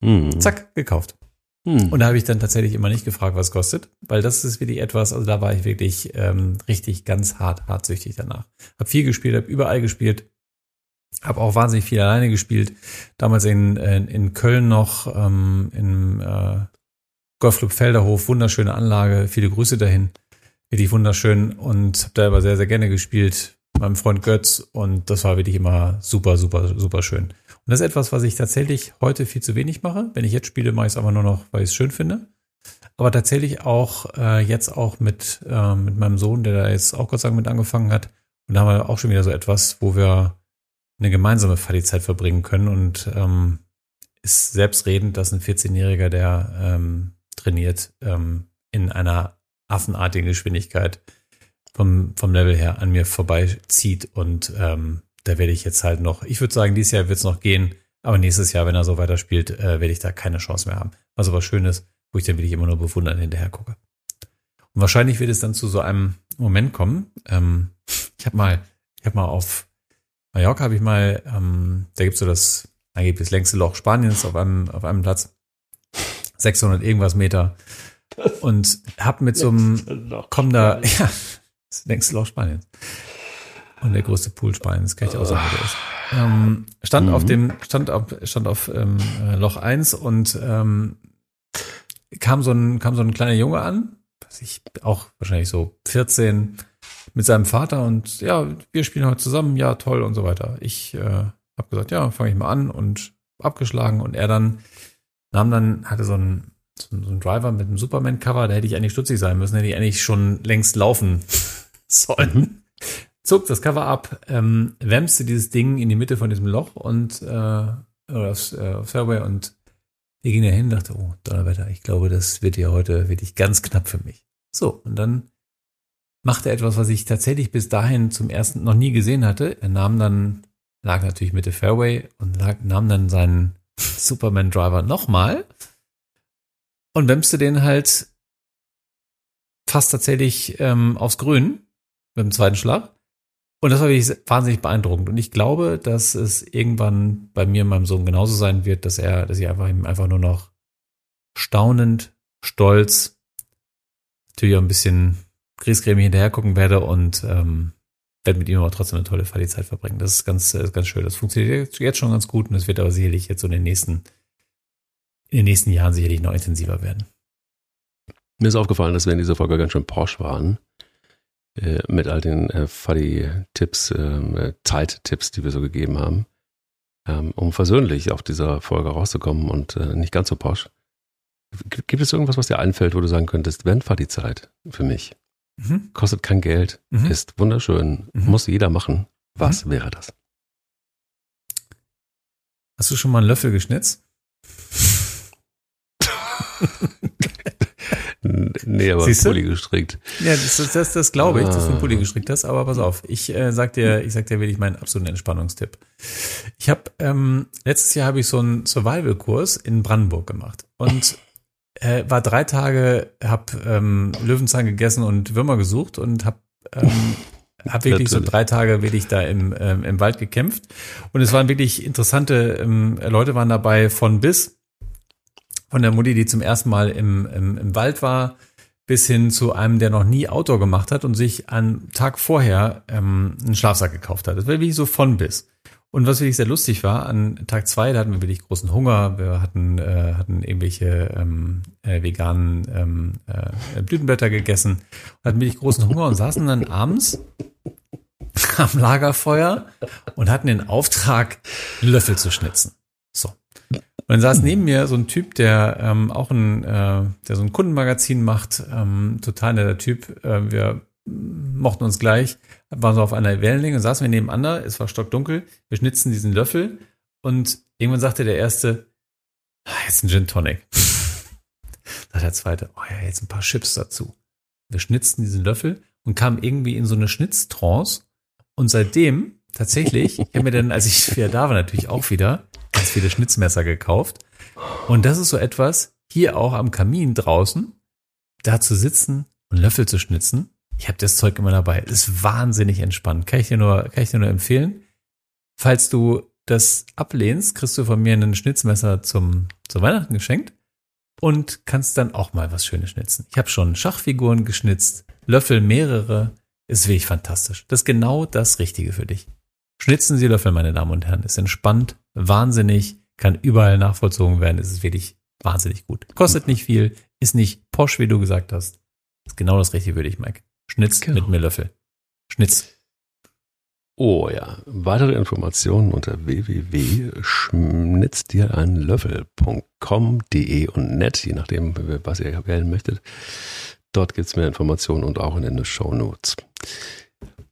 Mhm. Zack, gekauft. Mhm. Und da habe ich dann tatsächlich immer nicht gefragt, was kostet, weil das ist wirklich etwas, also da war ich wirklich ähm, richtig ganz hart, hartsüchtig danach. Hab viel gespielt, hab überall gespielt, hab auch wahnsinnig viel alleine gespielt. Damals in, in, in Köln noch, ähm, im äh, Golfclub Felderhof, wunderschöne Anlage, viele Grüße dahin. Wirklich wunderschön und hab da aber sehr, sehr gerne gespielt meinem Freund Götz und das war wirklich immer super, super, super schön. Und das ist etwas, was ich tatsächlich heute viel zu wenig mache. Wenn ich jetzt spiele, mache ich es einfach nur noch, weil ich es schön finde. Aber tatsächlich auch äh, jetzt auch mit, äh, mit meinem Sohn, der da jetzt auch Gott sei Dank mit angefangen hat. Und da haben wir auch schon wieder so etwas, wo wir eine gemeinsame Fallzeit verbringen können und ähm, ist selbstredend, dass ein 14-Jähriger, der ähm, trainiert, ähm, in einer affenartigen Geschwindigkeit vom, vom Level her an mir vorbeizieht. Und ähm, da werde ich jetzt halt noch, ich würde sagen, dieses Jahr wird es noch gehen, aber nächstes Jahr, wenn er so weiterspielt, äh, werde ich da keine Chance mehr haben. Was aber schön ist, wo ich dann wirklich immer nur bewundern hinterher gucke. Und wahrscheinlich wird es dann zu so einem Moment kommen. Ähm, ich habe mal, ich habe mal auf Mallorca habe ich mal, ähm, da gibt's so das angeblich das längste Loch Spaniens auf einem, auf einem Platz. 600 irgendwas Meter. Und hab mit so einem, komm da, ja, das längste Loch Spaniens. Und der größte Pool Spaniens, kann ich auch sagen, der ist. Ähm, stand mhm. auf dem, stand auf, stand auf ähm, äh, Loch 1 und ähm, kam so ein, kam so ein kleiner Junge an, was ich auch wahrscheinlich so 14 mit seinem Vater und ja, wir spielen heute zusammen, ja, toll und so weiter. Ich äh, habe gesagt, ja, fange ich mal an und abgeschlagen und er dann nahm dann, hatte so ein so ein Driver mit einem Superman-Cover, da hätte ich eigentlich stutzig sein müssen, hätte ich eigentlich schon längst laufen sollen. Mhm. Zog das Cover ab, ähm, wämste dieses Ding in die Mitte von diesem Loch und äh, oder aufs, äh, aufs Fairway und wir gingen dahin und dachte, oh, Donnerwetter, ich glaube, das wird ja heute wirklich ganz knapp für mich. So, und dann machte er etwas, was ich tatsächlich bis dahin zum ersten noch nie gesehen hatte. Er nahm dann, lag natürlich Mitte Fairway und lag, nahm dann seinen Superman Driver nochmal und wämste den halt fast tatsächlich ähm, aufs Grün mit dem zweiten Schlag. Und das war wirklich wahnsinnig beeindruckend. Und ich glaube, dass es irgendwann bei mir und meinem Sohn genauso sein wird, dass er, dass ich einfach ihm einfach nur noch staunend, stolz, natürlich auch ein bisschen griesgrämig hinterher gucken werde und ähm, werde mit ihm aber trotzdem eine tolle Fallzeit verbringen. Das ist ganz, äh, ganz schön. Das funktioniert jetzt schon ganz gut und es wird aber sicherlich jetzt so in den nächsten, in den nächsten Jahren sicherlich noch intensiver werden. Mir ist aufgefallen, dass wir in dieser Folge ganz schön Porsche waren. Äh, mit all den äh, Fuddy-Tipps, ähm, äh, Zeit-Tipps, die wir so gegeben haben, ähm, um versöhnlich auf dieser Folge rauszukommen und äh, nicht ganz so posch. Gibt es irgendwas, was dir einfällt, wo du sagen könntest, wenn war die Zeit für mich? Mhm. Kostet kein Geld, mhm. ist wunderschön, mhm. muss jeder machen. Was mhm. wäre das? Hast du schon mal einen Löffel geschnitzt? nee, aber Siehste? Pulli gestrickt. Ja, das, das, das, glaube ich, ah. dass du einen Pulli gestrickt hast, aber pass auf, ich äh, sag dir, ich sag dir wirklich meinen absoluten Entspannungstipp. Ich habe ähm, letztes Jahr habe ich so einen Survival-Kurs in Brandenburg gemacht und äh, war drei Tage, hab ähm, Löwenzahn gegessen und Würmer gesucht und hab ähm, hab wirklich Natürlich. so drei Tage wirklich da im, ähm, im Wald gekämpft. Und es waren wirklich interessante ähm, Leute waren dabei von bis von der Mutti, die zum ersten Mal im, im, im Wald war, bis hin zu einem, der noch nie Outdoor gemacht hat und sich einen Tag vorher ähm, einen Schlafsack gekauft hat. Das war wirklich so von bis. Und was wirklich sehr lustig war, an Tag zwei, da hatten wir wirklich großen Hunger, wir hatten, äh, hatten irgendwelche ähm, äh, veganen ähm, äh, Blütenblätter gegessen, hatten wirklich großen Hunger und saßen dann abends am Lagerfeuer und hatten den Auftrag, Löffel zu schnitzen. So. Und dann saß neben mir so ein Typ, der ähm, auch ein, äh, der so ein Kundenmagazin macht, ähm, total netter Typ. Äh, wir mochten uns gleich, waren so auf einer Wellenlänge und saßen wir nebeneinander, es war stockdunkel, wir schnitzen diesen Löffel und irgendwann sagte der Erste, ah, jetzt ein Gin Tonic. Sagt der Zweite, oh ja, jetzt ein paar Chips dazu. Wir schnitzten diesen Löffel und kamen irgendwie in so eine Schnitztrance und seitdem tatsächlich, ich habe mir dann, als ich wieder da war, natürlich auch wieder ganz viele Schnitzmesser gekauft. Und das ist so etwas, hier auch am Kamin draußen, da zu sitzen und Löffel zu schnitzen. Ich habe das Zeug immer dabei. Ist wahnsinnig entspannt. Kann ich dir nur, kann ich dir nur empfehlen. Falls du das ablehnst, kriegst du von mir ein Schnitzmesser zum, zu Weihnachten geschenkt und kannst dann auch mal was Schönes schnitzen. Ich habe schon Schachfiguren geschnitzt, Löffel mehrere. Ist wirklich fantastisch. Das ist genau das Richtige für dich. Schnitzen Sie Löffel, meine Damen und Herren. Ist entspannt, wahnsinnig, kann überall nachvollzogen werden. Es ist wirklich wahnsinnig gut. Kostet nicht viel, ist nicht posch, wie du gesagt hast. Ist genau das Richtige für dich, Mike. Schnitz genau. mit mir Löffel. Schnitz. Oh ja, weitere Informationen unter www.schnitzdiranlöffel.com.de und net, je nachdem, was ihr wählen möchtet. Dort gibt es mehr Informationen und auch in den Show Notes.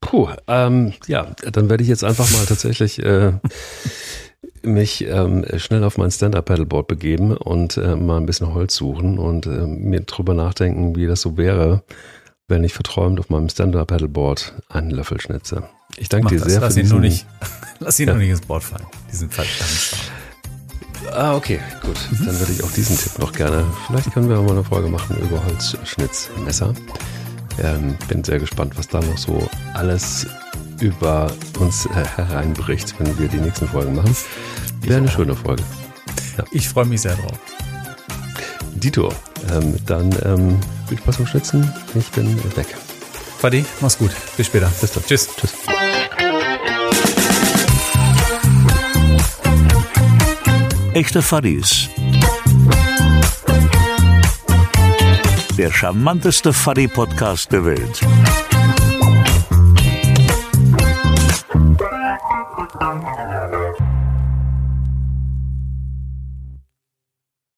Puh, ähm, ja, dann werde ich jetzt einfach mal tatsächlich äh, mich ähm, schnell auf mein Stand-Up-Paddleboard begeben und äh, mal ein bisschen Holz suchen und äh, mir drüber nachdenken, wie das so wäre, wenn ich verträumt auf meinem Stand-Up-Paddleboard einen Löffel schnitze. Ich danke Mach dir das, sehr lass für ihn diesen, nur nicht, Lass ihn ja. nur nicht ins Board fallen, diesen verdammten Ah, okay, gut. Mhm. Dann würde ich auch diesen Tipp noch gerne. Vielleicht können wir mal eine Folge machen über Holzschnitzmesser. Ähm, bin sehr gespannt, was da noch so alles über uns äh, hereinbricht, wenn wir die nächsten Folgen machen. Wäre eine schöne Folge. Ja. Ich freue mich sehr drauf. Dito, ähm, dann ähm, viel Spaß beim Schnitzen. Ich bin weg. Fadi, mach's gut. Bis später. Bis dann. Tschüss. Tschüss. Echte Fadis der charmanteste Fuddy-Podcast der Welt.